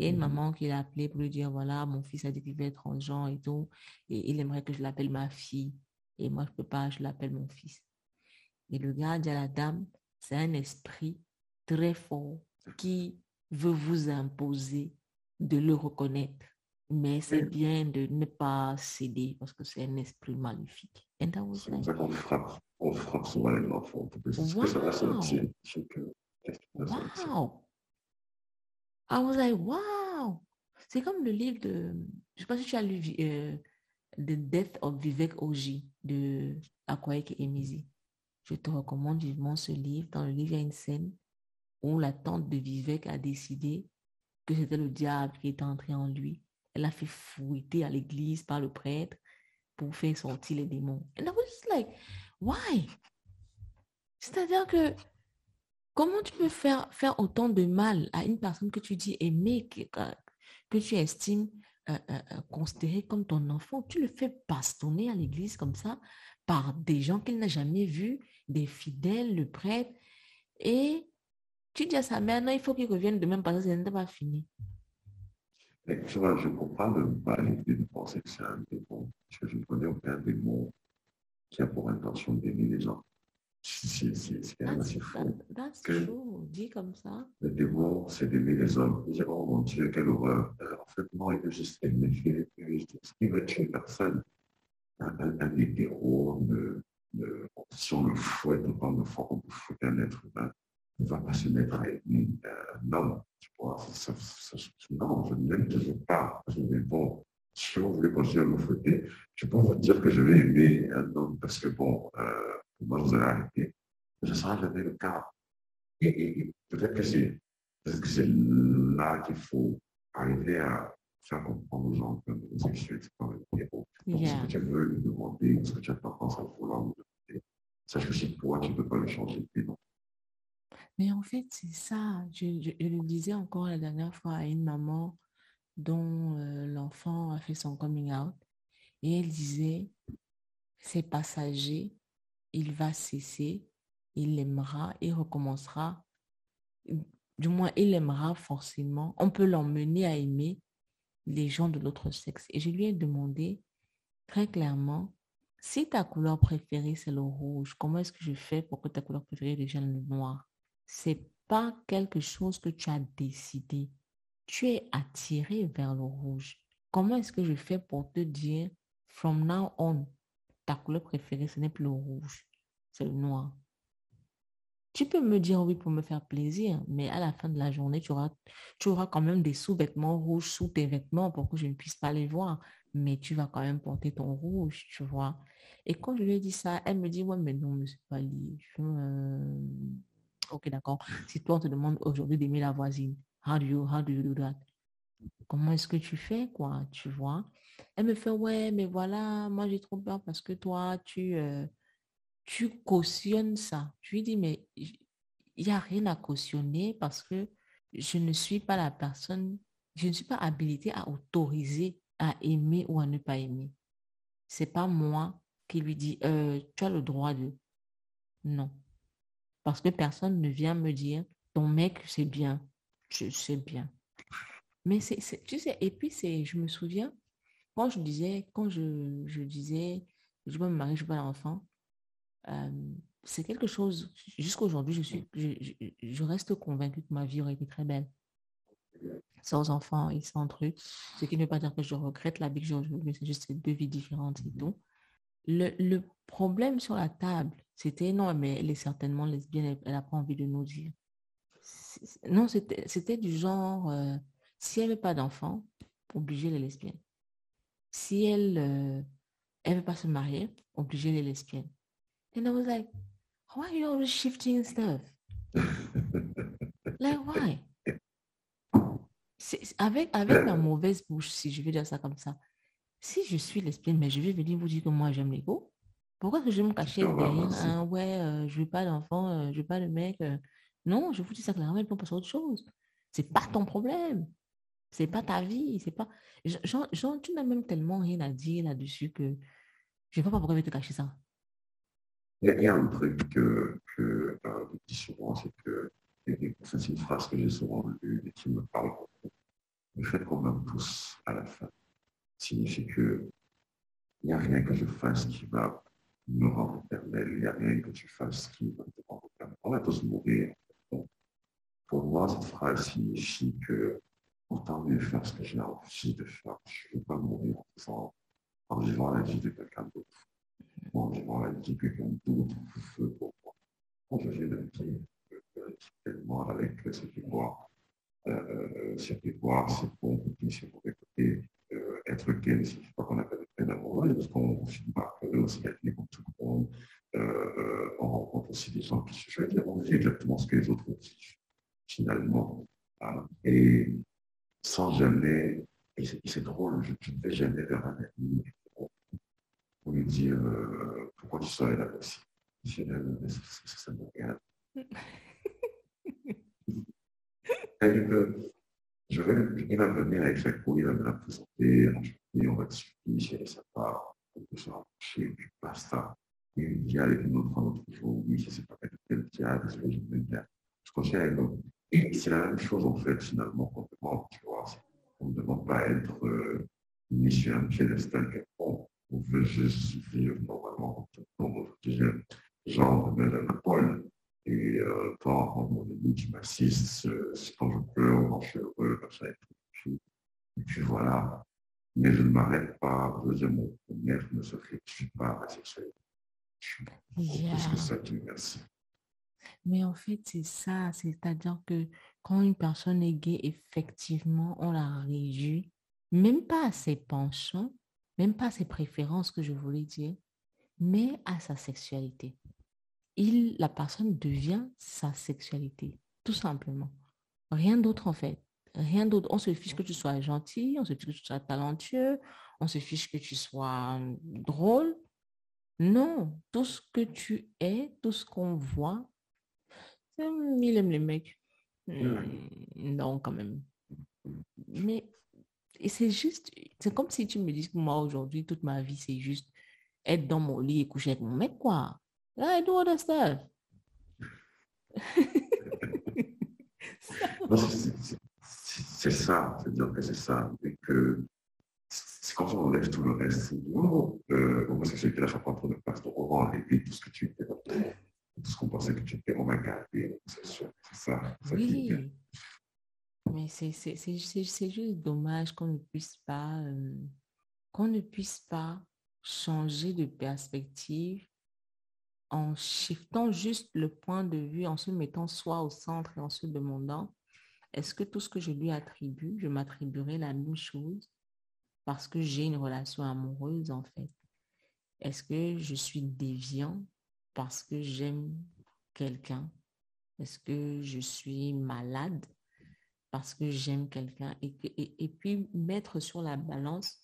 Et une mmh maman qui l'a appelé pour lui dire voilà mon fils a dit qu'il veut être transgenre et tout. Et il aimerait que je l'appelle ma fille. Et moi je peux pas je l'appelle mon fils. Et le gars dit à la dame, c'est un esprit très fort qui veut vous imposer de le reconnaître. Mais c'est bien de ne pas céder parce que c'est un esprit maléfique. And that was like, on frappe, on frappe souvent les enfants. Wow. I was like, wow. C'est comme le livre de, je ne sais pas si tu as lu euh, The Death of Vivek Oji de Akwaeke Emisi. Je te recommande vivement ce livre. Dans le livre, il y a une scène où la tante de Vivek a décidé que c'était le diable qui était entré en lui. Elle a fait fouetter à l'église par le prêtre pour faire sortir les démons. Et I was like, why? C'est-à-dire que comment tu peux faire, faire autant de mal à une personne que tu dis aimer, que, que tu estimes euh, euh, euh, considérer comme ton enfant? Tu le fais bastonner à l'église comme ça par des gens qu'il n'a jamais vus, des fidèles, le prêtre. Et tu dis à sa mère, non, il faut qu'il revienne demain parce que ce n'est pas fini. tu vois, je ne comprends même pas l'idée de penser que c'est un démon. Parce que je ne connais aucun démon qui a pour intention d'aimer les gens. C'est assez fou. That's true. Dit comme ça. Le démon, c'est d'aimer les hommes. Dis, oh mon Dieu, quelle horreur. Euh, en fait, non, il veut juste aimer, il veut tuer personne un, un hétéro ne, ne, si on le fouette, on de fois qu'on peut fouetter un être humain, ne va pas se mettre à aimer un homme. Ça, ça, non, je n'aime toujours pas. Mais bon, si vous voulez continuer à me fouetter, je peux vous dire que je vais aimer un homme parce que bon, euh, moi, vous allez arrêter. Mais ce ne sera jamais le cas. Et, peut-être que c'est là qu'il faut arriver à faire comprendre aux gens que sexuels, c'est pas un héros. Donc, ce que tu veux lui demander, ce que tu as tendance à vouloir lui demander, sache que c'est toi, tu ne peux pas le changer. Mais en fait, c'est ça. Je, le disais encore la dernière fois à une maman dont euh, l'enfant a fait son coming out. Et elle disait, c'est passager, il va cesser, il aimera, il recommencera. Du moins, il aimera forcément. On peut l'emmener à aimer les gens de l'autre sexe. Et je lui ai demandé très clairement, si ta couleur préférée, c'est le rouge, comment est-ce que je fais pour que ta couleur préférée devienne le noir? C'est pas quelque chose que tu as décidé. Tu es attiré vers le rouge. Comment est-ce que je fais pour te dire, from now on, ta couleur préférée, ce n'est plus le rouge, c'est le noir? Tu peux me dire oui pour me faire plaisir, mais à la fin de la journée, tu auras, tu auras quand même des sous-vêtements rouges sous tes vêtements pour que je ne puisse pas les voir. Mais tu vas quand même porter ton rouge, tu vois. Et quand je lui ai dit ça, elle me dit, ouais, mais non, mais c'est pas lié. Euh, ok, d'accord. Si toi, on te demande aujourd'hui d'aimer la voisine, how do you, how do you do that? Comment est-ce que tu fais, quoi, tu vois? Elle me fait, ouais, mais voilà, moi j'ai trop peur parce que toi, tu, euh, tu cautionnes ça. Je lui dis, mais il n'y a rien à cautionner parce que je ne suis pas la personne, je ne suis pas habilitée à autoriser à aimer ou à ne pas aimer. C'est pas moi qui lui dis, euh, tu as le droit de. Non. Parce que personne ne vient me dire, ton mec, c'est bien. Sais bien. Mais c'est, tu sais, et puis c'est, je me souviens, quand je disais, quand je, disais, je veux me marier, je veux un enfant, euh, c'est quelque chose, jusqu'à aujourd'hui, je, suis, je, je, reste convaincue que ma vie aurait été très belle. Sans enfants et sans trucs. Ce qui ne veut pas dire que je regrette la vie que j'ai aujourd'hui, c'est juste deux vies différentes et tout. Le, problème sur la table, c'était non, mais elle est certainement lesbienne, elle n'a pas envie de nous dire. Non, c'était du genre, euh, si elle veut pas d'enfants, obliger les lesbiennes. Si elle euh, veut pas se marier, obliger les lesbiennes. And I was like, why are you always shifting stuff? like, why? Avec, avec ma mauvaise bouche, si je vais dire ça comme ça, si je suis lesbienne, mais je vais venir vous dire que moi j'aime les go, pourquoi que je vais me cacher derrière un ouais, euh, je veux pas d'enfant, euh, je veux pas de mec. Euh. Non, je vous dis ça clairement, on passe à autre chose. C'est pas ton problème. C'est pas ta vie. C'est pas. Genre, tu n'as même tellement rien à dire là-dessus que je ne sais pas pourquoi je vais te cacher ça. Il y a un truc que, que euh, je dis souvent, c'est que, c'est une phrase que j'ai souvent lue et qui me parle beaucoup. Le fait qu'on meurt tous à la fin signifie que il n'y a rien que je fasse qui va me rendre éternel, il n'y a rien que tu fasses qui va te rendre éternel. On va tous mourir. pour moi, cette phrase signifie que autant mieux faire ce que j'ai envie de faire. Je ne veux pas mourir en, en vivant la vie de quelqu'un d'autre en vivant la vie de quelqu'un d'autre pour moi. Quand je viens de dire tellement avec ce pouvoir, euh, ce pouvoir, c'est bon c'est mauvais côté, euh, être gay, c'est pas qu'on appelle peine amoureuse, parce qu'on finit par aussi être comme tout le monde. Euh, on rencontre aussi des gens qui se choisissent, on vit exactement ce que les autres vivent, finalement. Et sans jamais, et c'est drôle, je ne vais jamais vers un ami pour lui dire euh, pourquoi tu serais là aussi. Je ça me regarde. Je vais, il va venir avec sa il va me la présenter, on va discuter, si elle est sympa, on peut se rapprocher, puis basta. Et il dit avec une autre, un autre jour, oui, ça c'est pas fait tel théâtre, je vais bien. Je continue avec c'est la même chose en fait, finalement, qu'on demande, tu vois. On ne demande pas à être euh, mis sur un piédestal quelconque on veut juste vivre normalement dans notre deuxième genre de Madame Paul. Et euh, quand on me dit tu m'assistes, quand je pleure, quand je suis heureux, comme ça tout. Et puis voilà. Mais je ne m'arrête pas. Deuxièmement, première ne se réfléchit pas à la sexualité. Plus que ça, Dieu merci. Mais en fait, c'est ça. C'est-à-dire que quand une personne est gay, effectivement, on la réduit, même pas à ses penchants, même pas à ses préférences que je voulais dire, mais à sa sexualité. Il, la personne devient sa sexualité, tout simplement. Rien d'autre en fait. Rien d'autre. On se fiche que tu sois gentil, on se fiche que tu sois talentueux, on se fiche que tu sois drôle. Non, tout ce que tu es, tout ce qu'on voit, il aime les mecs. Non, quand même. Mais c'est juste, c'est comme si tu me dis que moi aujourd'hui, toute ma vie, c'est juste être dans mon lit et coucher avec mon mec, quoi. I do other stuff. c'est ça, c'est-à-dire que c'est ça, et que c'est quand on enlève tout le reste, euh, homosexualité n'a pas trop de place, donc on va enlever tout ce que tu étais, tout ce qu'on pensait que tu étais, on va garder, c'est ça. oui. Mais c'est juste dommage qu'on ne puisse pas, euh, qu'on ne puisse pas changer de perspective en shiftant juste le point de vue, en se mettant soi au centre et en se demandant est-ce que tout ce que je lui attribue, je m'attribuerai la même chose parce que j'ai une relation amoureuse en fait? Est-ce que je suis déviant parce que j'aime quelqu'un? Est-ce que je suis malade parce que j'aime quelqu'un? Et, et, et, puis mettre sur la balance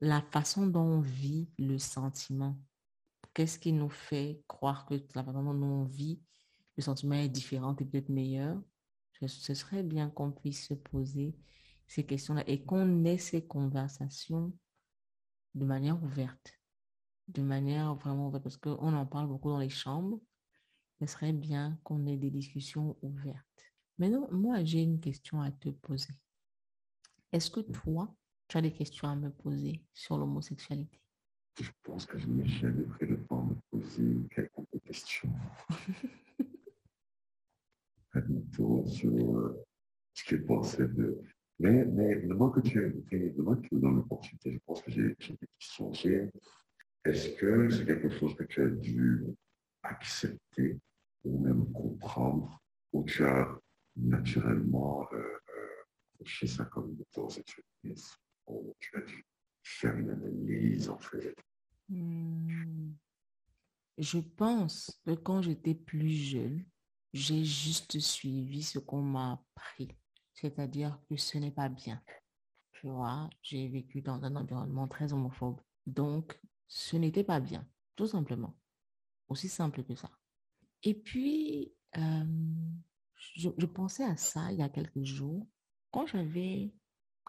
la façon dont on vit le sentiment. Qu'est-ce qui nous fait croire que la façon dont on le sentiment est différent et peut-être meilleur? Ce serait bien qu'on puisse se poser ces questions-là et qu'on ait ces conversations de manière ouverte, de manière vraiment ouverte, parce qu'on en parle beaucoup dans les chambres. Ce serait bien qu'on ait des discussions ouvertes. Maintenant, moi, j'ai une question à te poser. Est-ce que toi, tu as des questions à me poser sur l'homosexualité? Je pense que je poser quelques questions. sur euh, ce que pensais de. Mais, mais le moment que tu as le moment que tu dans l'opportunité, je pense que j'ai des questions. Est-ce que c'est quelque chose que tu as dû accepter ou même comprendre ou tu as naturellement euh, euh, ça comme une hétérosexualité ou tu as dû faire une analyse en fait hmm. Je pense que quand j'étais plus jeune, j'ai juste suivi ce qu'on m'a appris. C'est-à-dire que ce n'est pas bien. Tu vois, j'ai vécu dans un environnement très homophobe. Donc, ce n'était pas bien, tout simplement. Aussi simple que ça. Et puis, euh, je, pensais à ça il y a quelques jours. Quand j'avais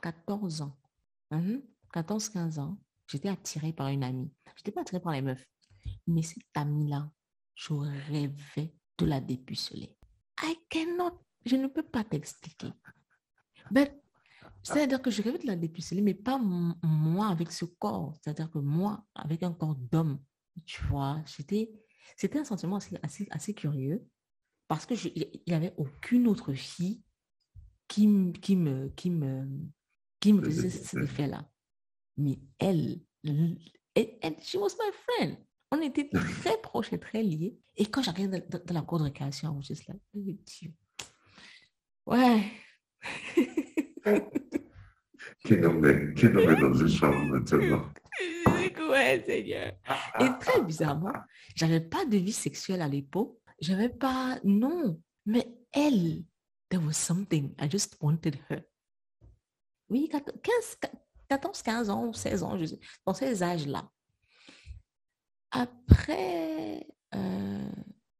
14 ans, 14-15 mhm, ans, j'étais attirée par une amie. Je n'étais pas attirée par les meufs. Mais cette amie-là, je rêvais de la dépuceler. I cannot, je ne peux pas t'expliquer. C'est-à-dire que je rêvais de la dépuceler, mais pas moi avec ce corps. C'est-à-dire que moi, avec un corps d'homme, tu vois, c'était, c'était un sentiment assez, assez, assez curieux parce que il n'y avait aucune autre fille qui, qui me, qui me, qui me faisait cet effet-là. Mais elle, elle, elle, she was my friend. On était très proches et très liés. Et quand j'arrive dans, dans, la cour de récréation, je suis là, oh Dieu. Ouais. qui nous met, qui nous met dans une chambre maintenant. Ouais, Seigneur. Et très bizarrement, j'avais pas de vie sexuelle à l'époque. J'avais pas, non. Mais elle, there was something. I just wanted her. Oui, 15, 14, 15 ans, 16 ans, je sais, dans ces âges-là. Après, euh,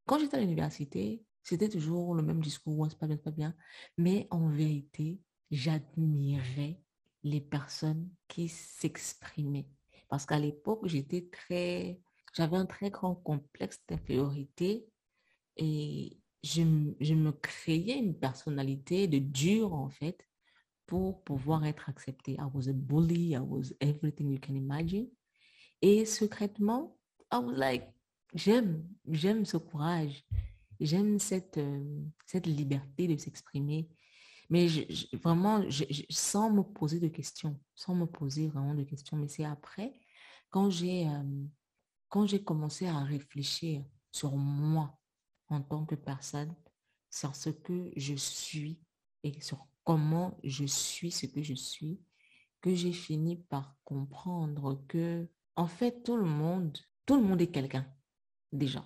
quand j'étais à l'université, c'était toujours le même discours, c'est pas bien, c'est pas bien. Mais en vérité, j'admirais les personnes qui s'exprimaient. Parce qu'à l'époque, j'étais très, j'avais un très grand complexe d'infériorité et je, je, me créais une personnalité de dur, en fait, pour pouvoir être acceptée. I was a bully, I was everything you can imagine. Et secrètement, I was like, j'aime, j'aime ce courage, j'aime cette, euh, cette liberté de s'exprimer. Mais vraiment, sans me poser de questions, sans me poser vraiment de questions. Mais c'est après, quand j'ai, euh, quand j'ai commencé à réfléchir sur moi en tant que personne, sur ce que je suis et sur comment je suis ce que je suis, que j'ai fini par comprendre que, en fait, tout le monde, tout le monde est quelqu'un, déjà.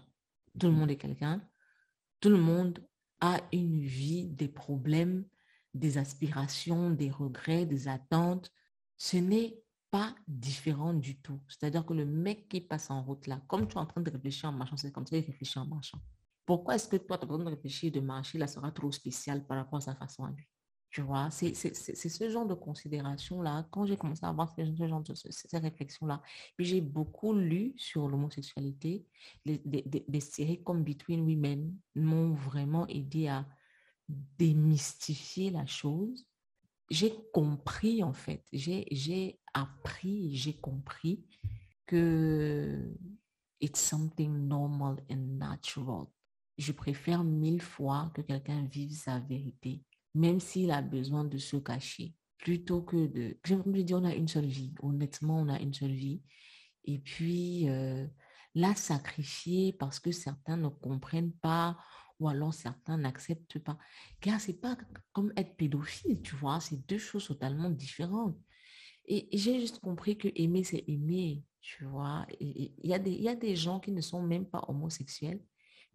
Tout le monde est quelqu'un. Tout le monde a une vie, des problèmes, des aspirations, des regrets, des attentes. Ce n'est pas différent du tout. C'est-à-dire que le mec qui passe en route là, comme tu es en train de réfléchir en marchant, c'est comme ça qu'il réfléchit en marchant. Pourquoi est-ce que toi, tu as besoin de réfléchir, de marcher, là sera trop spécial par rapport à sa façon à lui? Tu vois, c'est ce genre de considération-là. Quand j'ai commencé à avoir ce genre de, ces réflexions-là, puis j'ai beaucoup lu sur l'homosexualité, des séries comme Between Women m'ont vraiment aidé à démystifier la chose j'ai compris en fait, j'ai appris, j'ai compris que it's something normal and natural. Je préfère mille fois que quelqu'un vive sa vérité, même s'il a besoin de se cacher, plutôt que de... J'aimerais dire, on a une seule vie. Honnêtement, on a une seule vie. Et puis, euh, la sacrifier parce que certains ne comprennent pas ou alors certains n'acceptent pas. Car c'est pas comme être pédophile, tu vois, c'est deux choses totalement différentes. Et, j'ai juste compris que aimer, c'est aimer, tu vois. Il y a des gens qui ne sont même pas homosexuels,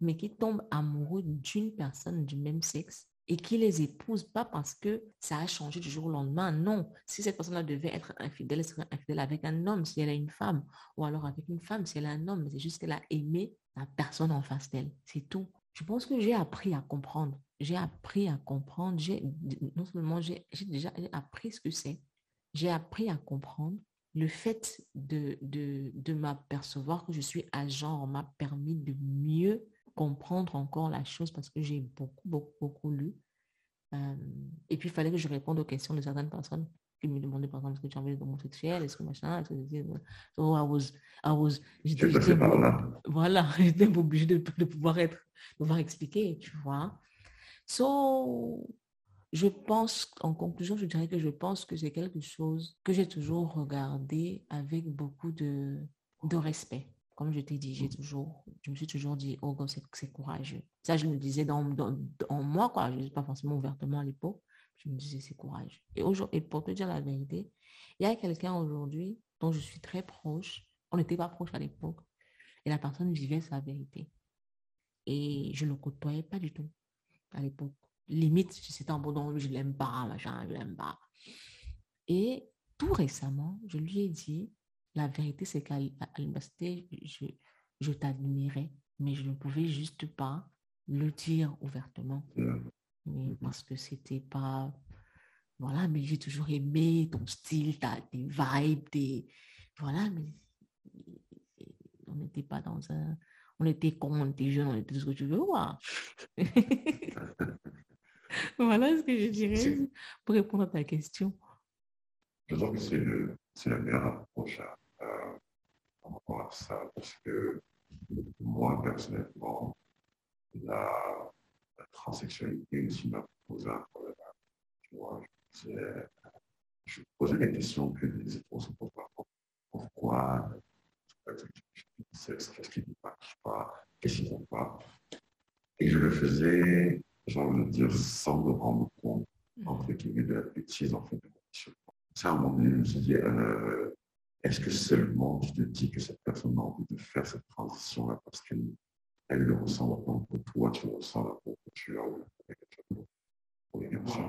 mais qui tombent amoureux d'une personne du même sexe et qui les épousent pas parce que ça a changé du jour au lendemain. Non, si cette personne-là devait être infidèle, elle serait infidèle avec un homme si elle est une femme, ou alors avec une femme si elle est un homme. C'est juste qu'elle a aimé la personne en face d'elle. C'est tout. Je pense que j'ai appris à comprendre. J'ai appris à comprendre. J'ai, non seulement j'ai, déjà appris ce que c'est, j'ai appris à comprendre. Le fait de, de, de m'apercevoir que je suis agent m'a permis de mieux comprendre encore la chose parce que j'ai beaucoup, beaucoup, beaucoup lu. Euh, et puis, il fallait que je réponde aux questions de certaines personnes qui me demandaient, par exemple, est-ce que tu as envie d'homosexuel, est-ce que machin, est-ce que so I was, I was, j'étais, voilà, j'étais obligée de, de, pouvoir être, de pouvoir expliquer, tu vois. So, je pense, en conclusion, je dirais que je pense que c'est quelque chose que j'ai toujours regardé avec beaucoup de, de respect. Comme je t'ai dit, j'ai toujours, je me suis toujours dit, oh, c'est courageux. Ça, je me disais dans, dans, en moi, quoi. Je ne dis pas forcément ouvertement à l'époque. Je me disais, c'est courageux. Et, et pour te dire la vérité, il y a quelqu'un aujourd'hui dont je suis très proche. On n'était pas proche à l'époque. Et la personne vivait sa vérité. Et je ne le côtoyais pas du tout à l'époque. Limite, c'était un bon je l'aime pas, machin, je l'aime pas. Et tout récemment, je lui ai dit, la vérité, c'est qu'à l'université, je, je t'admirais, mais je ne pouvais juste pas le dire ouvertement. Mais parce que c'était pas. Voilà, mais j'ai toujours aimé ton style, ta, tes vibes, tes. Voilà, mais on n'était pas dans un. On était con, on était jeune, on était tout ce que tu veux voir. voilà ce que je dirais pour répondre à ta question. Je pense que c'est la meilleure approche euh, par rapport à ça, parce que moi, personnellement, la, la transsexualité aussi m'a posé un problème. Tu vois, je posais des questions que les autres se posent pas. Pourquoi? Qu'est-ce qui ne marche pas? Qu'est-ce qui ne va pas? Et je le faisais, j'ai envie de dire, sans me rendre compte, entre guillemets, de la bêtise, en fait, de mon C'est un moment donné, je me suis dit, euh, est-ce que seulement tu te dis que cette personne a envie de faire cette transition-là parce qu'elle elle le ressent maintenant que toi tu le ressens là pour que tu as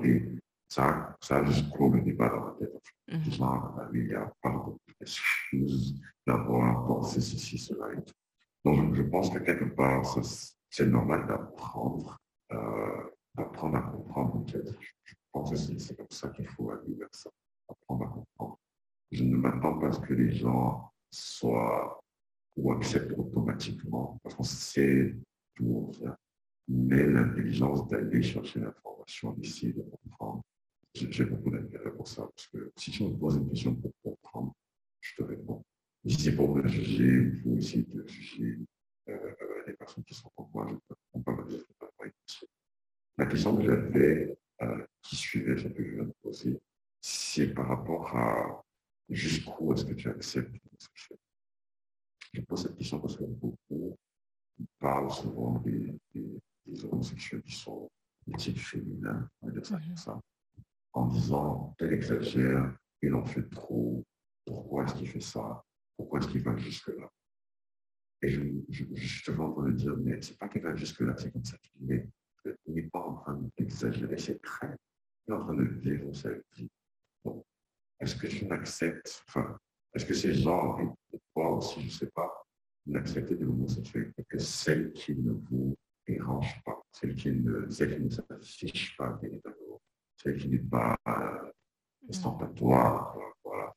et ça, ça a juste clos le débat dans la tête. Genre, il n'y a pas d'excuse d'avoir pensé ceci, cela et tout. Donc, je pense que quelque part, c'est normal d'apprendre, euh, d'apprendre à comprendre. Je pense que c'est comme ça qu'il faut aller vers ça, apprendre à comprendre je ne m'attends pas à ce que les gens soient ou acceptent automatiquement, parce qu'on sait tout Mais l'intelligence d'aller chercher l'information, d'essayer de comprendre, j'ai beaucoup d'intérêt pour ça, parce que si tu me poses une question pour comprendre, je te réponds. Si c'est pour me juger, faut essayer de juger euh, les personnes qui sont pour moi, je ne peux pas me dire La question que j'avais, euh, qui suivait ce que je viens de poser, c'est par rapport à jusqu'où est-ce que tu acceptes je pose cette question parce que beaucoup parlent souvent des, homosexuels qui sont des types féminins, on va dire ça comme ça, en disant, tel exagère, il en fait trop, pourquoi est-ce qu'il fait ça, pourquoi est-ce qu'il va jusque-là? Et je, je, justement, en train de dire, mais c'est pas qu'il va jusque-là, c'est comme ça qu'il est. Il n'est pas en train d'exagérer ses craintes. Il est en train de vivre sa vie. Est-ce que tu n'acceptes, enfin, est-ce que ces gens, et toi aussi, je ne sais pas, n'acceptez de l'homosexualité que celle qui ne vous dérange pas, celle qui ne, celle qui ne s'affiche pas véritablement, celle qui n'est pas euh, ostentatoire, voilà.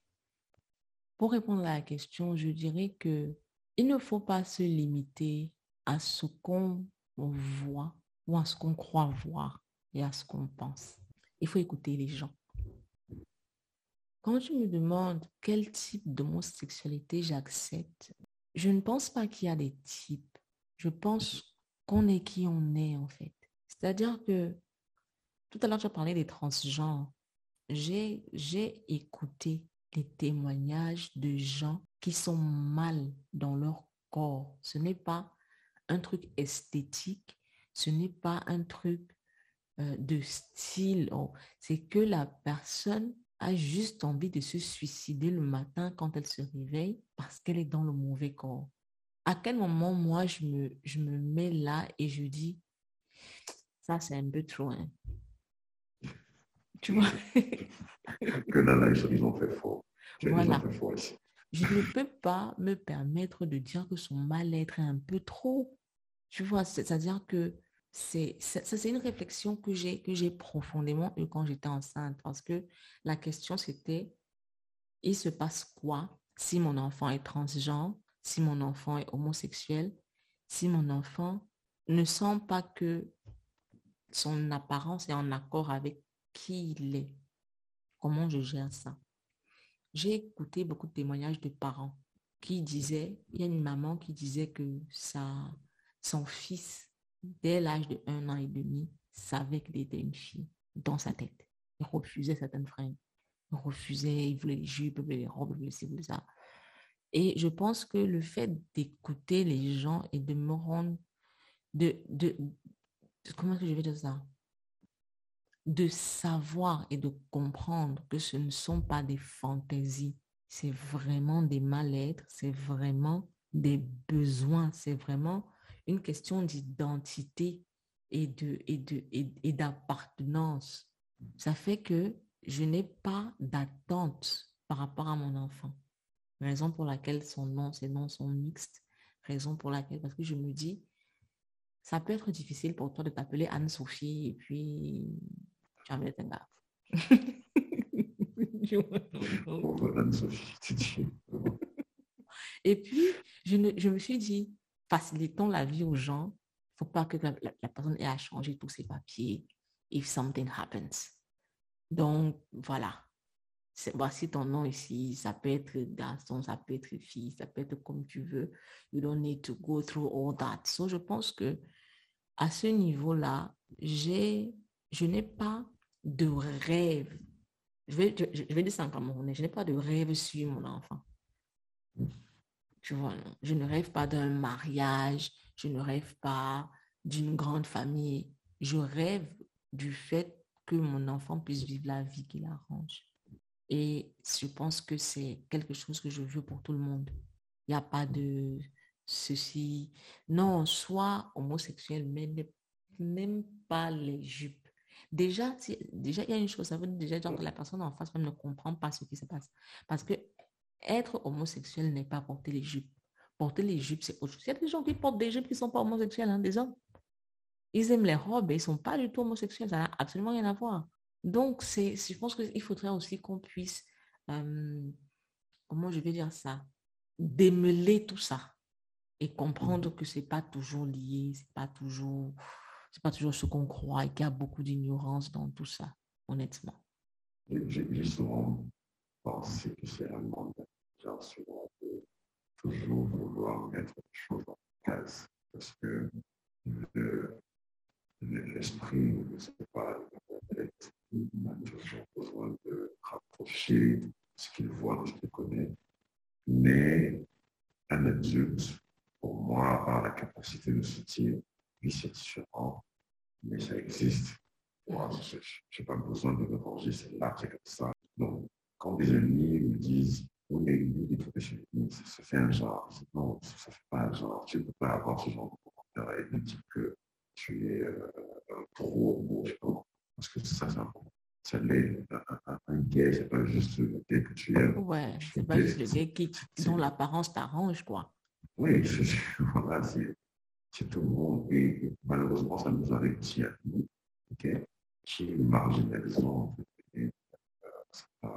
Pour répondre à la question, je dirais que il ne faut pas se limiter à ce qu'on voit ou à ce qu'on croit voir et à ce qu'on pense. Il faut écouter les gens. Quand tu me demandes quel type d'homosexualité j'accepte, je ne pense pas qu'il y a des types. Je pense qu'on est qui on est en fait. C'est-à-dire que tout à l'heure tu as parlé des transgenres. J'ai écouté les témoignages de gens qui sont mal dans leur corps. Ce n'est pas un truc esthétique, ce n'est pas un truc euh, de style. Oh, c'est que la personne a juste envie de se suicider le matin quand elle se réveille parce qu'elle est dans le mauvais corps. À quel moment, moi, je me, je me mets là et je dis, ça, c'est un peu trop. Hein. Tu vois? Que là, ils ont fait fort. Voilà. Je ne peux pas me permettre de dire que son mal-être est un peu trop. Tu vois, c'est-à-dire que c'est une réflexion que j'ai profondément eu quand j'étais enceinte parce que la question c'était il se passe quoi si mon enfant est transgenre, si mon enfant est homosexuel, si mon enfant ne sent pas que son apparence est en accord avec qui il est? Comment je gère ça? J'ai écouté beaucoup de témoignages de parents qui disaient, il y a une maman qui disait que son fils dès l'âge de un an et demi, savait qu'il était une fille dans sa tête. Il refusait certaines fringues. Il refusait, il voulait les jupes, il voulait les robes, il voulait ci, voulait ça. Et je pense que le fait d'écouter les gens et de me rendre, de, de, comment est-ce que je vais dire ça? De savoir et de comprendre que ce ne sont pas des fantaisies, c'est vraiment des mal-être, c'est vraiment des besoins, c'est vraiment une question d'identité et de et de et, d'appartenance. Ça fait que je n'ai pas d'attente par rapport à mon enfant. Raison pour laquelle son nom, ses noms sont mixtes. Raison pour laquelle, parce que je me dis, ça peut être difficile pour toi de t'appeler Anne-Sophie et puis tu as un gars. et puis, je, ne, je me suis dit, facilitons la vie aux gens. Il ne faut pas que la, personne ait à changer tous ses papiers if something happens. Donc, voilà. Voici ton nom ici. Ça peut être garçon, ça peut être fille, ça peut être comme tu veux. You don't need to go through all that. So, je pense que à ce niveau-là, j'ai, je n'ai pas de rêve. Je vais, je, vais dire ça camerounais. Je n'ai pas de rêve sur mon enfant. Je ne rêve pas d'un mariage, je ne rêve pas d'une grande famille. Je rêve du fait que mon enfant puisse vivre la vie qu'il arrange. Et je pense que c'est quelque chose que je veux pour tout le monde. Il n'y a pas de ceci. Non, soit homosexuel, mais même pas les jupes. Déjà, déjà, il y a une chose, ça veut déjà dire que la personne en face même ne comprend pas ce qui se passe. Parce que être homosexuel n'est pas porter les jupes. Porter les jupes, c'est autre chose. Il y a des gens qui portent des jupes qui ne sont pas homosexuels, hein, des hommes. Ils aiment les robes et ils ne sont pas du tout homosexuels. Ça n'a absolument rien à voir. Donc, c'est, je pense qu'il faudrait aussi qu'on puisse, euh, comment je vais dire ça, démêler tout ça et comprendre que ce n'est pas toujours lié, ce n'est pas toujours, c'est pas toujours ce qu'on croit et qu'il y a beaucoup d'ignorance dans tout ça, honnêtement. C'est monde souvent de toujours vouloir mettre les choses en place parce que l'esprit, ne sais pas, il a toujours besoin de rapprocher ce qu'il voit, ce qu'il connaît. Mais un adulte capacité de se dire, c'est différent, mais ça existe. Moi, je n'ai pas besoin de me ranger, c'est là, c'est comme ça. Donc, quand des amis me disent, oui, ça, fait un genre, non, ça fait pas un genre, tu ne peux pas avoir ce genre de commentaire et me dire que tu es euh, pas, parce que ça, ça l'est. Un, un gay, c'est pas juste le gay que tu aimes. Ouais, c'est pas juste le gay qui, dont l'apparence t'arrange, quoi. Oui, voilà, c'est tout le monde. Et malheureusement, ça nous arrive aussi à nous, ok, qui est marginalisant. Et, euh,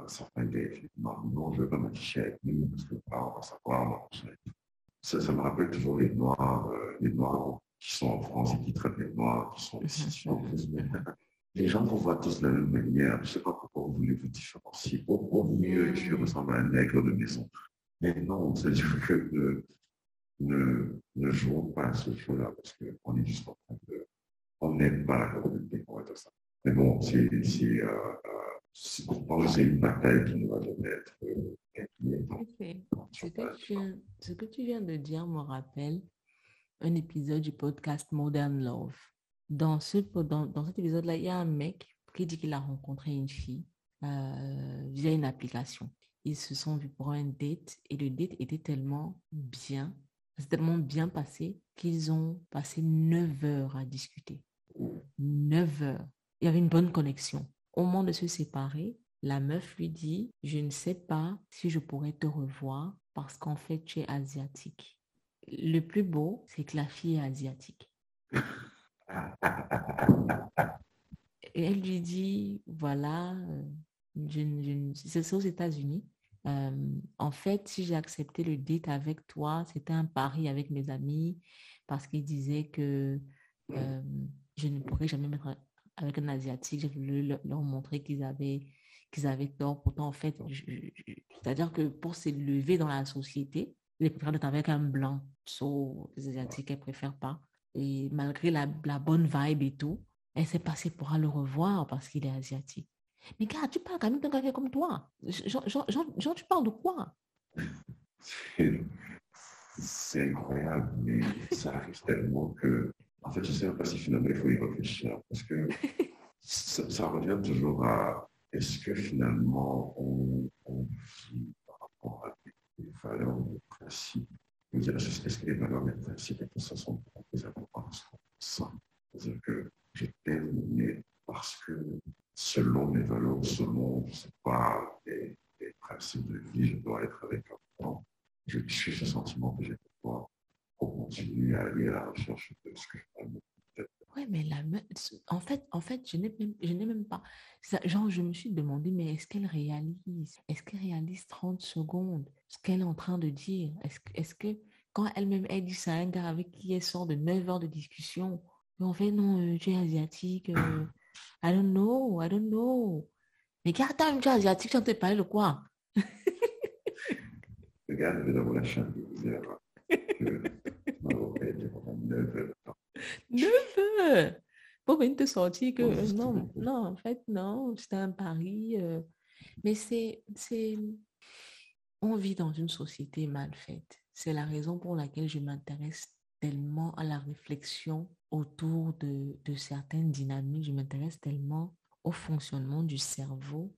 certains non, je ne veux pas m'afficher avec nous parce que ah, on va savoir. Ça, ça me rappelle toujours les Noirs, euh, les Noirs qui sont en France et qui traitent les Noirs, qui sont ici les gens vous voient tous de la même manière. Je ne sais pas pourquoi vous voulez vous différencier. Au, mieux, tu ressembles à un nègre de maison. Mais non, c'est-à-dire que ne, ne, jouons pas à ce jeu-là parce qu'on est juste en train de. On n'aime pas la communauté ça. Mais bon, c'est euh, euh, c'est une bataille qui jamais être gagnée. Ce, ce que tu viens de dire me rappelle un épisode du podcast Modern Love dans, ce, dans, dans cet épisode-là, il y a un mec qui dit qu'il a rencontré une fille euh, via une application. Ils se sont vus pour un date et le date était tellement bien, c'est tellement bien passé qu'ils ont passé 9 heures à discuter. 9 heures. Il y avait une bonne connexion. Au moment de se séparer, la meuf lui dit, je ne sais pas si je pourrais te revoir parce qu'en fait, tu es asiatique. Le plus beau, c'est que la fille est asiatique. Et elle lui dit, voilà, euh, c'est aux États-Unis. Euh, en fait, si j'ai accepté le date avec toi, c'était un pari avec mes amis parce qu'ils disaient que euh, je ne pourrais jamais mettre avec un Asiatique. J'ai voulu leur, montrer qu'ils avaient, qu'ils avaient tort. Pourtant, en fait, c'est-à-dire que pour s'élever dans la société, ils préfèrent être avec un blanc. So, les Asiatiques, elles préfèrent pas. Et malgré la, la bonne vibe et tout, elle s'est passée pour le revoir parce qu'il est asiatique. Mais gars, tu parles quand même d'un gars comme toi. Genre, genre, genre, tu parles de quoi? C'est incroyable, mais ça arrive tellement que... En fait, je ne sais pas si finalement il faut y réfléchir parce que ça, revient toujours à est-ce que finalement on, on vit par rapport à des valeurs, des principes est-ce que les valeurs et les principes et tout ça sont plus que ça C'est-à-dire que j'ai terminé parce que selon mes valeurs, selon, je sais pas, les, principes de vie, je dois être avec un enfant. Je suis ce sentiment que j'ai pour continuer à aller à la recherche de ce que je oui, mais la en fait, en fait, je n'ai même, je n'ai même pas. genre, je me suis demandé, mais est-ce qu'elle réalise Est-ce qu'elle réalise 30 secondes ce qu'elle est en train de dire? Est-ce est que quand elle-même, elle dit ça à un gars avec qui elle sort de 9 heures de discussion, en fait, non, euh, tu es asiatique, euh, I don't know, I don't know. Mais gars, attends, tu es asiatique, tu en te parler de quoi? Regarde, vous 9 pour venir te sortir que non, non, en fait, non, c'était un pari. Euh. mais c'est, c'est, on vit dans une société mal faite. C'est la raison pour laquelle je m'intéresse tellement à la réflexion autour de, de certaines dynamiques. Je m'intéresse tellement au fonctionnement du cerveau.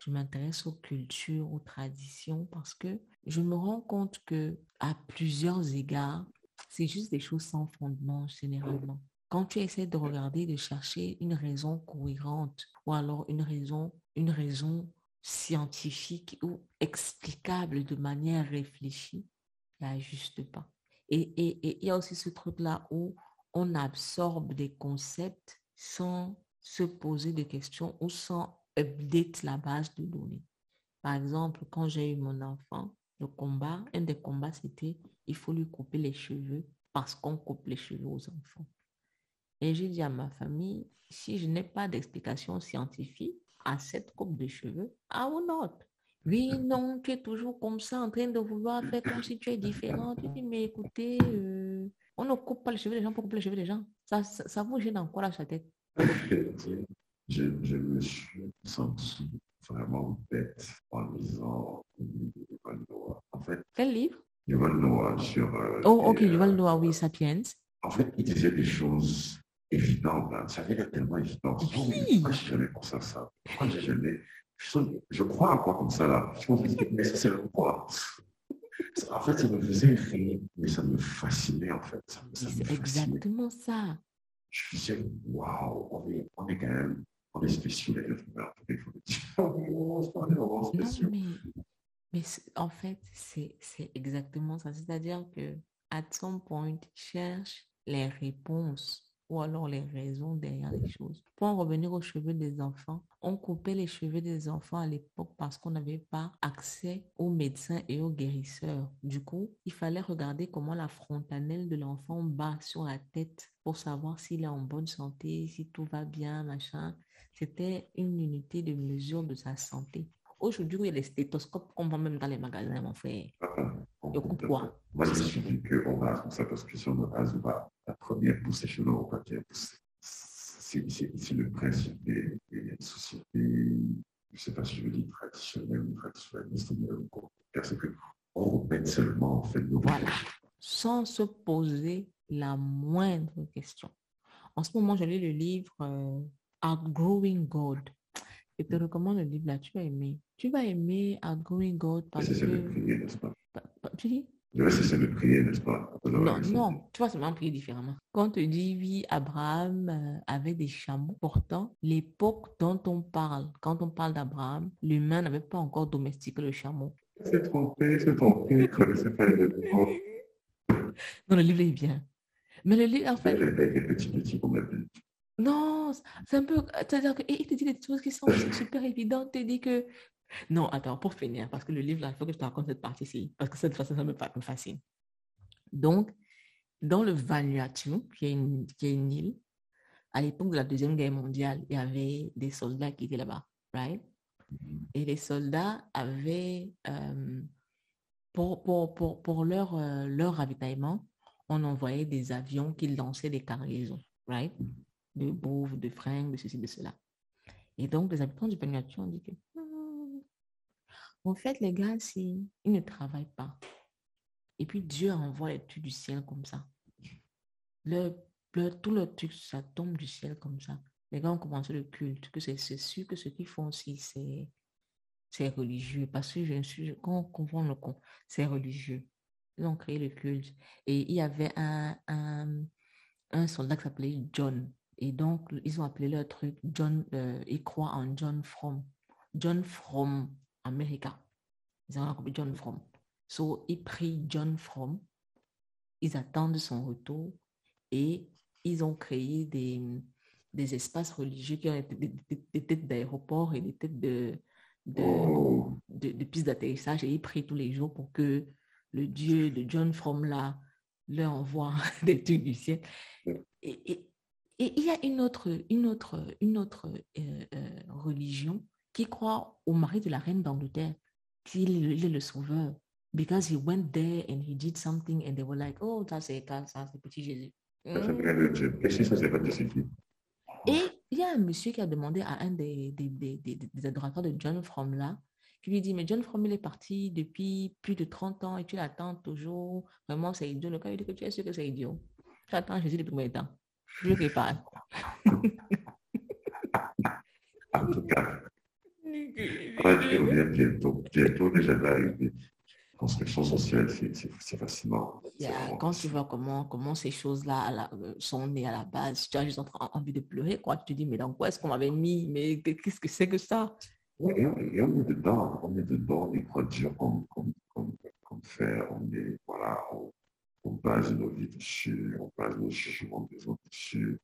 Je m'intéresse aux cultures, aux traditions parce que je me rends compte que à plusieurs égards, c'est juste des choses sans fondement généralement. Quand tu essaies de regarder, de chercher une raison cohérente ou alors une raison, une raison scientifique ou explicable de manière réfléchie, a juste pas. Et il y a aussi ce truc-là où on absorbe des concepts sans se poser des questions ou sans update la base de données. Par exemple, quand j'ai eu mon enfant, le combat, un des combats, c'était il faut lui couper les cheveux parce qu'on coupe les cheveux aux enfants. Et j'ai dit à ma famille, si je n'ai pas d'explication scientifique à cette coupe de cheveux, I will not. Oui, non, tu es toujours comme ça, en train de vouloir faire comme si tu es différent. Tu dis, mais écoutez, euh, on ne coupe pas les cheveux des gens pour couper les cheveux des gens. Ça, ça, vous gêne encore sa tête. Je, je, me suis senti vraiment bête en lisant En fait, Quel livre? Yuval Noah sur... euh, Oh, ok, Yuval euh, Noah, oui, Sapiens. En fait, il disait des choses évidentes. hein. Ça l'air tellement évident. Oui. Pourquoi j'ai jamais pensé à ça Pourquoi j'ai jamais... Je, je crois à quoi comme ça, là? Je ça, c'est le quoi En fait, ça me faisait rire, mais ça me fascinait, en fait. Ça, ça C'est exactement ça. Je me disais, waouh, on est, on est quand même... On est spéciaux, les êtres humains. Il faut le dire. On est vraiment Non, mais, mais en fait, c'est c'est exactement ça. C'est-à-dire que à some point, cherche les réponses ou alors les raisons derrière les choses. Pour en revenir aux cheveux des enfants, on coupait les cheveux des enfants à l'époque parce qu'on n'avait pas accès aux médecins et aux guérisseurs. Du coup, il fallait regarder comment la frontanelle de l'enfant bat sur la tête pour savoir s'il est en bonne santé, si tout va bien, machin. C'était une unité de mesure de sa santé. Aujourd'hui, il y a les stéthoscopes qu'on vend même dans les magasins, mon frère. Ah, on Et on coupe quoi Moi, je me suis dit qu'on a comme ça parce que on a Azuba, la première les cheveux au papier, c'est le principe des, des sociétés, je ne sais pas si je veux dire traditionnelles ou traditionnalistes, mais qu'on- parce que on repète seulement en fait nos Voilà. Sans se poser la moindre question. En ce moment, je lis le livre euh, Outgrowing God. Je te recommande le livre là, tu vas aimer. Tu vas aimer Outgrowing God parce C'est c'est le que... prier, n'est-ce pas? Pa- pa- Tu dis? Je vais c'est le prier, n'est-ce pas? Non, non, tu vas seulement prier différemment. Quand on te dit, oui, Abraham euh, avait des chameaux, pourtant, l'époque dont on parle, quand on parle d'Abraham, l'humain n'avait pas encore domestiqué le chameau. C'est trompé, c'est trompé, connaissez pas mots. Non, le livre est bien. Mais le livre, en fait, Non, c'est un peu, c'est-à-dire qu'il te dit des choses qui sont super évidentes, il te dit que, non, attends, pour finir, parce que le livre, là, il faut que je te raconte cette partie-ci, parce que cette façon, ça me, fa- me fascine. Donc, dans le Vanuatu, qui est une, qui est une île, à l'époque de la Deuxième Guerre mondiale, il y avait des soldats qui étaient là-bas, right? Et les soldats avaient, euh, pour, pour, pour, pour leur, euh, leur ravitaillement, on envoyait des avions qui lançaient des cargaisons, right? De bouffe, de fringues, de ceci, de cela. Et donc, les habitants du Vanuatu ont dit que, Hmm, en fait, les gars, si, ils ne travaillent pas. Et puis, Dieu envoie les trucs du ciel comme ça. Le, tout le truc, ça tombe du ciel comme ça. Les gars ont commencé le culte, que c'est sûr que ce qu'ils font aussi, c'est c'est religieux. Parce que je suis, quand on confond le con, c'est religieux. Ils ont créé le culte. Et il y avait un soldat qui s'appelait John. Et donc, ils ont appelé leur truc John, euh, ils croient en John From. John From America. Ils ont appelé John From. So, ils prient John From. Ils attendent son retour et ils ont créé des, des espaces religieux qui ont été des, des- des têtes d'aéroport et des têtes de, de, Oh, de, de pistes d'atterrissage et ils prient tous les jours pour que le Dieu de John From là leur envoie des trucs du ciel. Et, et- et il y a une autre, une autre, une autre euh, euh, religion qui croit au mari de la reine d'Angleterre, qu'il est le- sauveur. Because he went there and he did something and they were like, oh, ça c'est ça, c'est petit Jésus. ça Mm. Et il y a un monsieur qui a demandé à un des, des, des, des- des adorateurs de John From là, qui lui dit, mais John From, il est parti depuis plus de 30 ans et tu l'attends toujours. Vraiment, c'est idiot. Le gars, il dit que tu es sûr que c'est idiot. Tu attends Jésus depuis combien de temps? Je parle. En tout cas, ouais, je reviens bientôt. Bientôt déjà d'arriver. Construction sociale, c'est- fascinant. Yeah, quand tu vois comment, comment ces choses-là euh, sont nées à la base, tu as juste en- envie de pleurer, quoi. Tu te dis, mais dans quoi est-ce qu'on m'avait mis? Mais qu'est-ce que c'est que ça? Et on, et on est dedans, on est dedans, on est produire comme, comme, comme, comme faire, on est, voilà, on, on base nos vies dessus, on base nos jugements des autres dessus.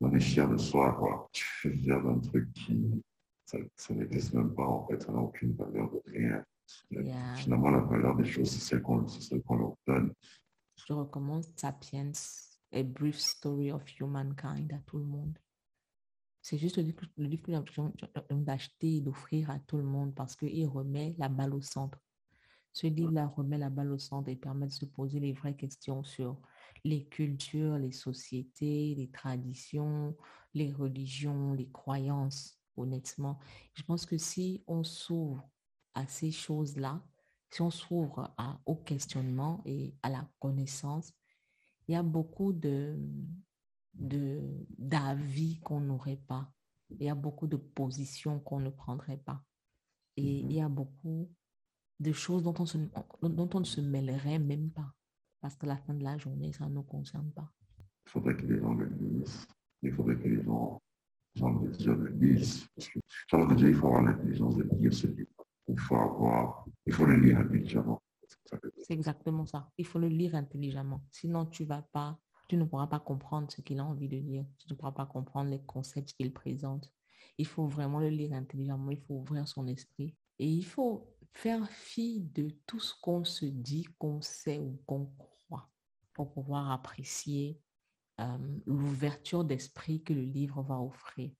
On est fier de soi, quoi. Suis fier d'un truc qui, ça, ça n'existe même pas, en fait, ça n'a aucune valeur de rien. Yeah. Finalement, la valeur des choses, c'est celle qu'on leur donne. Je recommande Sapiens, A Brief Story of Humankind à tout le monde. C'est juste le livre, que- le livre que j'ai l'impression d'acheter et d'offrir à tout le monde parce qu'il remet la balle au centre. Ce livre-là remet la balle au centre et permet de se poser les vraies questions sur les cultures, les sociétés, les traditions, les religions, les croyances, honnêtement. Je pense que si on s'ouvre à ces choses-là, si on s'ouvre au questionnement et à la connaissance, il y a beaucoup de d'avis qu'on n'aurait pas. Il y a beaucoup de positions qu'on ne prendrait pas. Et il y a beaucoup de choses dont on, se, dont on ne se mêlerait même pas. Parce que la fin de la journée, ça ne nous concerne pas. Il faudrait que les gens le disent. Il faudrait que les gens, le disent. Parce que, il faut avoir l'intelligence de lire ce livre. Il faut avoir, il faut le lire intelligemment. C'est exactement ça. Il faut le lire intelligemment. Sinon, tu vas pas, tu ne pourras pas comprendre ce qu'il a envie de dire. Tu ne pourras pas comprendre les concepts qu'il présente. Il faut vraiment le lire intelligemment. Il faut ouvrir son esprit. Et il faut faire fi de tout ce qu'on se dit, qu'on sait ou qu'on croit pour pouvoir apprécier euh, l'ouverture d'esprit que le livre va offrir.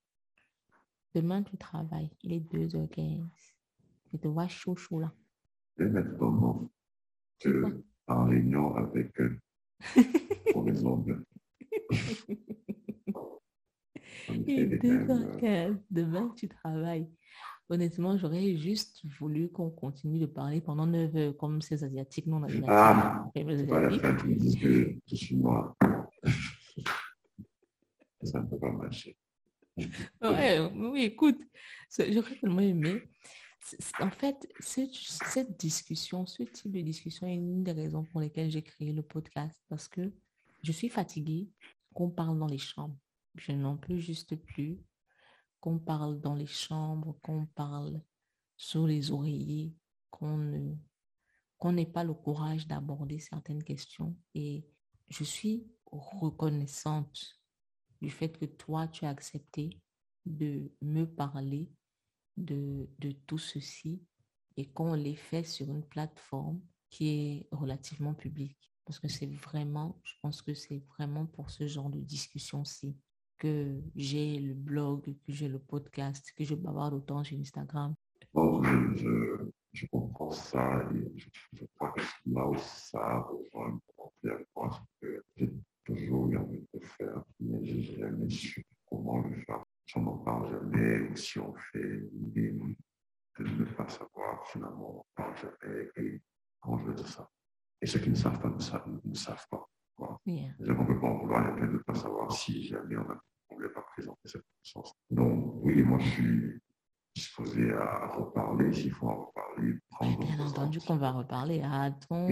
Demain, tu travailles. Il est 2h15. Je te vois chaud, chaud là. Et maintenant, tu en réunion avec eux pour les ongles. Il est 2h15. Demain, tu travailles. Honnêtement, j'aurais juste voulu qu'on continue de parler pendant 9 heures, comme ces Asiatiques non asiatiques. Ah, voilà, je suis moi. Ça ne peut pas marcher. Ouais, oui, écoute, j'aurais tellement aimé. En fait, cette discussion, ce type de discussion est une des raisons pour lesquelles j'ai créé le podcast parce que je suis fatiguée qu'on parle dans les chambres. Je n'en peux juste plus qu'on parle dans les chambres, qu'on parle sous les oreillers, qu'on n'ait pas le courage d'aborder certaines questions. Et je suis reconnaissante du fait que toi, tu as accepté de me parler de tout ceci et qu'on l'ait fait sur une plateforme qui est relativement publique. Parce que c'est vraiment, je pense que c'est vraiment pour ce genre de discussion-ci que j'ai le blog, que j'ai le podcast, que je bavarde autant sur Instagram. Bon, je, je, comprends ça et je, crois que là où ça rejoint avec moi, que j'ai toujours eu envie de faire, mais j'ai jamais su comment le faire. Si on n'en parle jamais, ou si on fait l'idée de ne pas savoir, finalement, on n'en parle jamais. Et je veux dire ça Et ceux qui ne savent pas ne savent, ne savent pas. Yeah. On ne peut pas en vouloir de ne pas savoir si jamais on a pas présenter cette connaissance. Donc, oui, moi, je suis disposé à reparler, s'il faut en reparler. Bien entendu qu'on va reparler. Attends.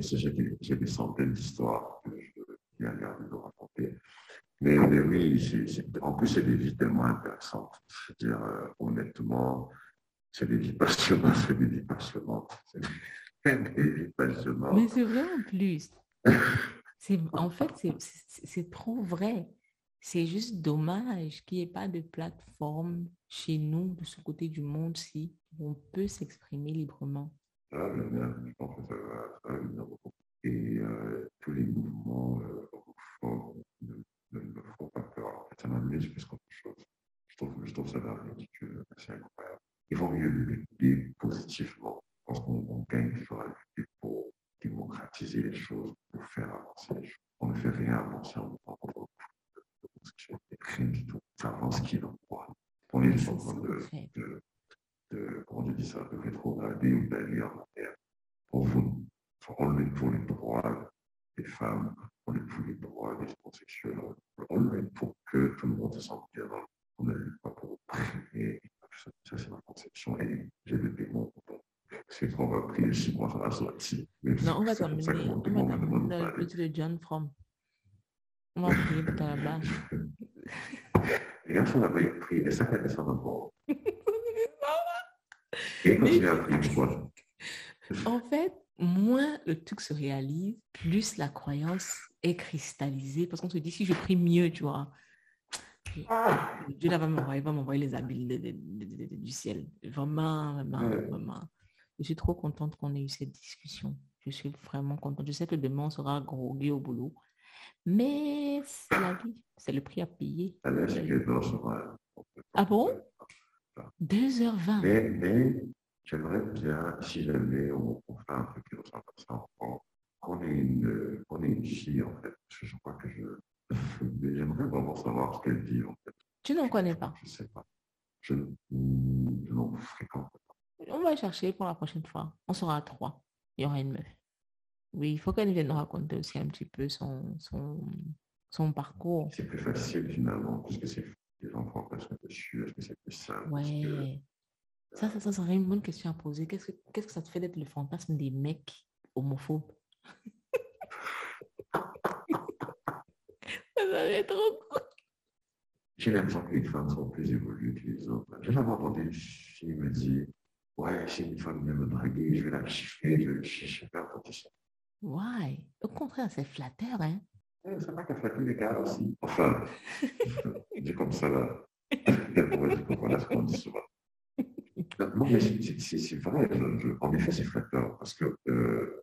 J'ai des centaines d'histoires que je viens de raconter. Mais, mais oui, en plus, c'est des vies tellement intéressantes. C'est-à-dire, euh, honnêtement, c'est des vies passionnantes, c'est des vies passionnantes. Des vies passionnantes. Mais c'est vrai en plus. en fait, c'est trop vrai. C'est juste dommage qu'il n'y ait pas de plateforme chez nous, de ce côté du monde, si on peut s'exprimer librement. Ah, je pense que ça va. Et euh, tous les mouvements euh, ne, ne, me font pas peur. En fait, ça m'amuse plus qu'autre chose. Je trouve, je trouve ça ridicule, c'est incroyable. Il vaut mieux lutter positivement. Je qu'on gagne toujours à lutter pour démocratiser les choses, pour faire avancer les choses. On ne fait rien avancer en rien du tout. Ça avance qui l'envoie. On est en train de, de, de, comment je dis ça, de rétrograder ou d'aller en arrière. Pour vous, pour les, pour les droits des femmes, pour les, pour les droits des transsexuels, on le met pour que tout le monde se sente bien dans On lutte pas pour priver. Ça, c'est ma conception et j'ai des démons. C'est qu'on va prier six mois, ça va sortir. Non, on va terminer. On va terminer le petit de John Fromm. On va prier pour ta base. Les garçons ça fait. Et prier En fait, moins le truc se réalise, plus la croyance est cristallisée. Parce qu'on se dit, si je prie mieux, tu vois, Dieu là va m'envoyer, va m'envoyer les habits du ciel. Vraiment, vraiment, vraiment. Je suis trop contente qu'on ait eu cette discussion. Je suis vraiment contente. Je sais que demain, on sera grogué au boulot. Mais c'est la vie, c'est le prix à payer. Ah bon 2h20. Mais, mais j'aimerais bien, si jamais on, on, fait un truc à ça, qu'on ait, une, on ait une fille, en fait. Je crois que je. J'aimerais vraiment savoir ce qu'elle dit, en fait. Tu n'en connais pas? Je ne sais pas. Je, je n'en fréquente pas. on va chercher pour la prochaine fois. On sera à trois. Il y aura une meuf. Oui, il faut qu'elle vienne nous raconter aussi un petit peu son, son, son parcours. C'est plus facile finalement, parce que c'est les enfants passent dessus, est-ce que c'est plus simple Ouais. Ça, ça, ça serait une bonne question à poser. Qu'est-ce que, qu'est-ce que ça te fait d'être le fantasme des mecs homophobes? Ça serait trop cool. J'ai l'impression que les femmes sont plus évoluées que les autres. J'ai jamais entendu une fille me dire Ouais, si une femme vient me draguer, je vais la chiffrer, je vais le chiffrer. Ouais. Au contraire, c'est flatteur, hein c'est pas qu'elle flatte les gars aussi. Enfin, dit comme ça là. Ce qu'on dit souvent. Non, mais c'est vrai. en effet, c'est flatteur parce que euh,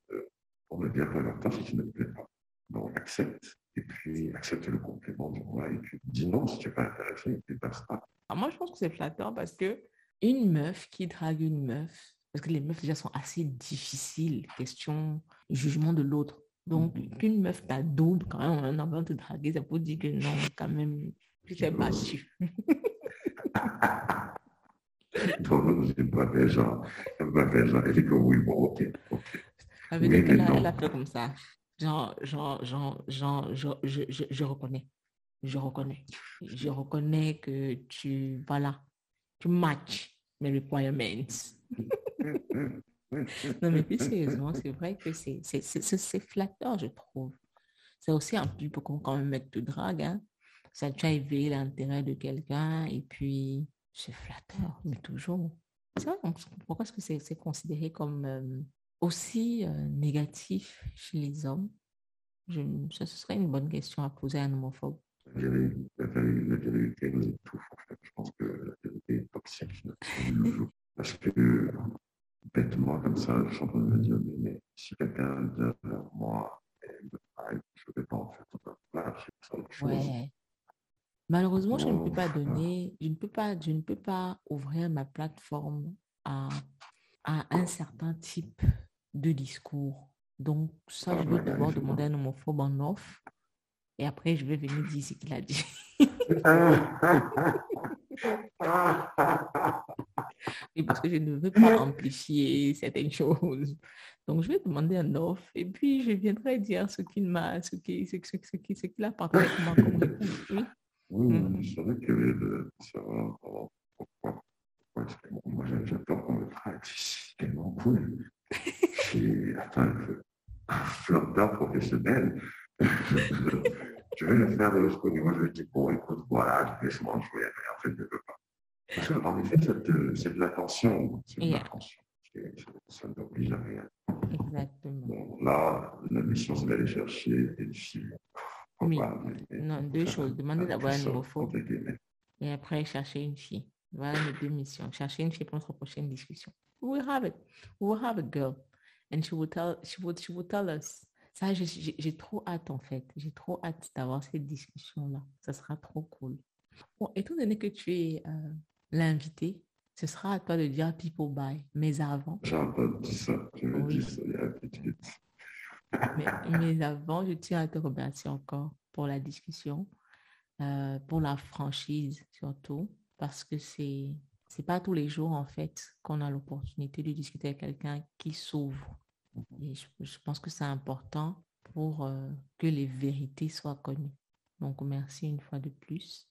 on me dit après leur si tu ne me plais pas. Donc, accepte et puis accepte le complément du roi et puis dis non si tu n'es pas intéressé et puis basta. Ah, moi, je pense que c'est flatteur parce que une meuf qui drague une meuf, parce que les meufs déjà sont assez difficiles, question jugement de l'autre. Donc, mm-hmm. qu'une meuf t'adoube quand même en avant de draguer, ça peut dire que non, quand même, tu t'es battu. Donc, je pas faire genre, je pas genre, elle dit que oui, bon, ok, ok. Ça veut dire qu'elle a, elle a fait comme ça. Genre, genre, genre, genre, je, je, je, je reconnais. Je reconnais. Je reconnais que tu, voilà, tu matches mes requirements. non, mais plus sérieusement, c'est vrai que c'est flatteur, je trouve. C'est aussi un peu comme quand un mec te drague. Hein. Ça tu as éveillé l'intérêt de quelqu'un et puis c'est flatteur, mais toujours. Vrai, pourquoi est-ce que c'est considéré comme euh, aussi euh, négatif chez les hommes Ce serait une bonne question à poser à un homophobe. La vérité. Je pense que la vérité est toxique. Parce que, bêtement, comme ça, je suis en train de me dire, mais, si quelqu'un vient vers moi et me parle, je ne vais pas en. Voilà, c'est autre chose. Ouais. Malheureusement, je ne peux pas donner, je ne peux pas, je ne peux pas ouvrir ma plateforme à, à un certain type de discours. Donc, ça, je vais d'abord demander à un homophobe en off et après, je vais venir dire ce qu'il a dit. Et parce que je ne veux pas amplifier certaines choses. Donc, je vais demander un offre et puis je viendrai dire ce qu'il m'a, ce qu'il ce, ce, ce, ce qu'il a partagé comme réponse. Oui, oui mm. je savais que de savoir pourquoi. Moi, j'adore qu'on me traite. C'est tellement cool. C'est un flotteur professionnel je vais le faire de l'autre côté. Moi, je dire, bon, écoute, voilà, laisse-moi jouer. Mais en fait, je ne veux pas. Parce qu'en effet, c'est de l'attention. C'est de l'attention. Ça ne t'oblige à rien. Exactement. Bon, là, la mission, c'est d'aller chercher une fille. Oui. non, deux choses. Demander d'avoir un nouveau faux. Et après, chercher une fille. Voilà les deux missions. Chercher une fille pour notre prochaine discussion. We will have it. We have a girl. And she will tell, she will, she will tell us ça, j'ai trop hâte en fait. J'ai trop hâte d'avoir cette discussion-là. Ça sera trop cool. Bon, étant donné que tu es euh, l'invité, ce sera à toi de dire people bye. Mais avant. J'ai entendu ça. Je me oui. ça mais, mais, avant, je tiens à te remercier encore pour la discussion, euh, pour la franchise surtout, parce que c'est c'est pas tous les jours en fait qu'on a l'opportunité de discuter avec quelqu'un qui s'ouvre et je, pense que c'est important pour euh, que les vérités soient connues. Donc, merci une fois de plus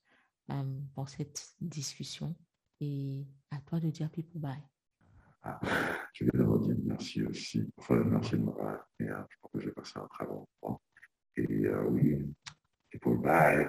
euh, pour cette discussion et à toi de dire people bye. Ah, je vais d'abord dire merci aussi. Enfin, merci de m'avoir invité. Hein. Je pense que j'ai passé un très bon moment. Et euh, oui, people bye.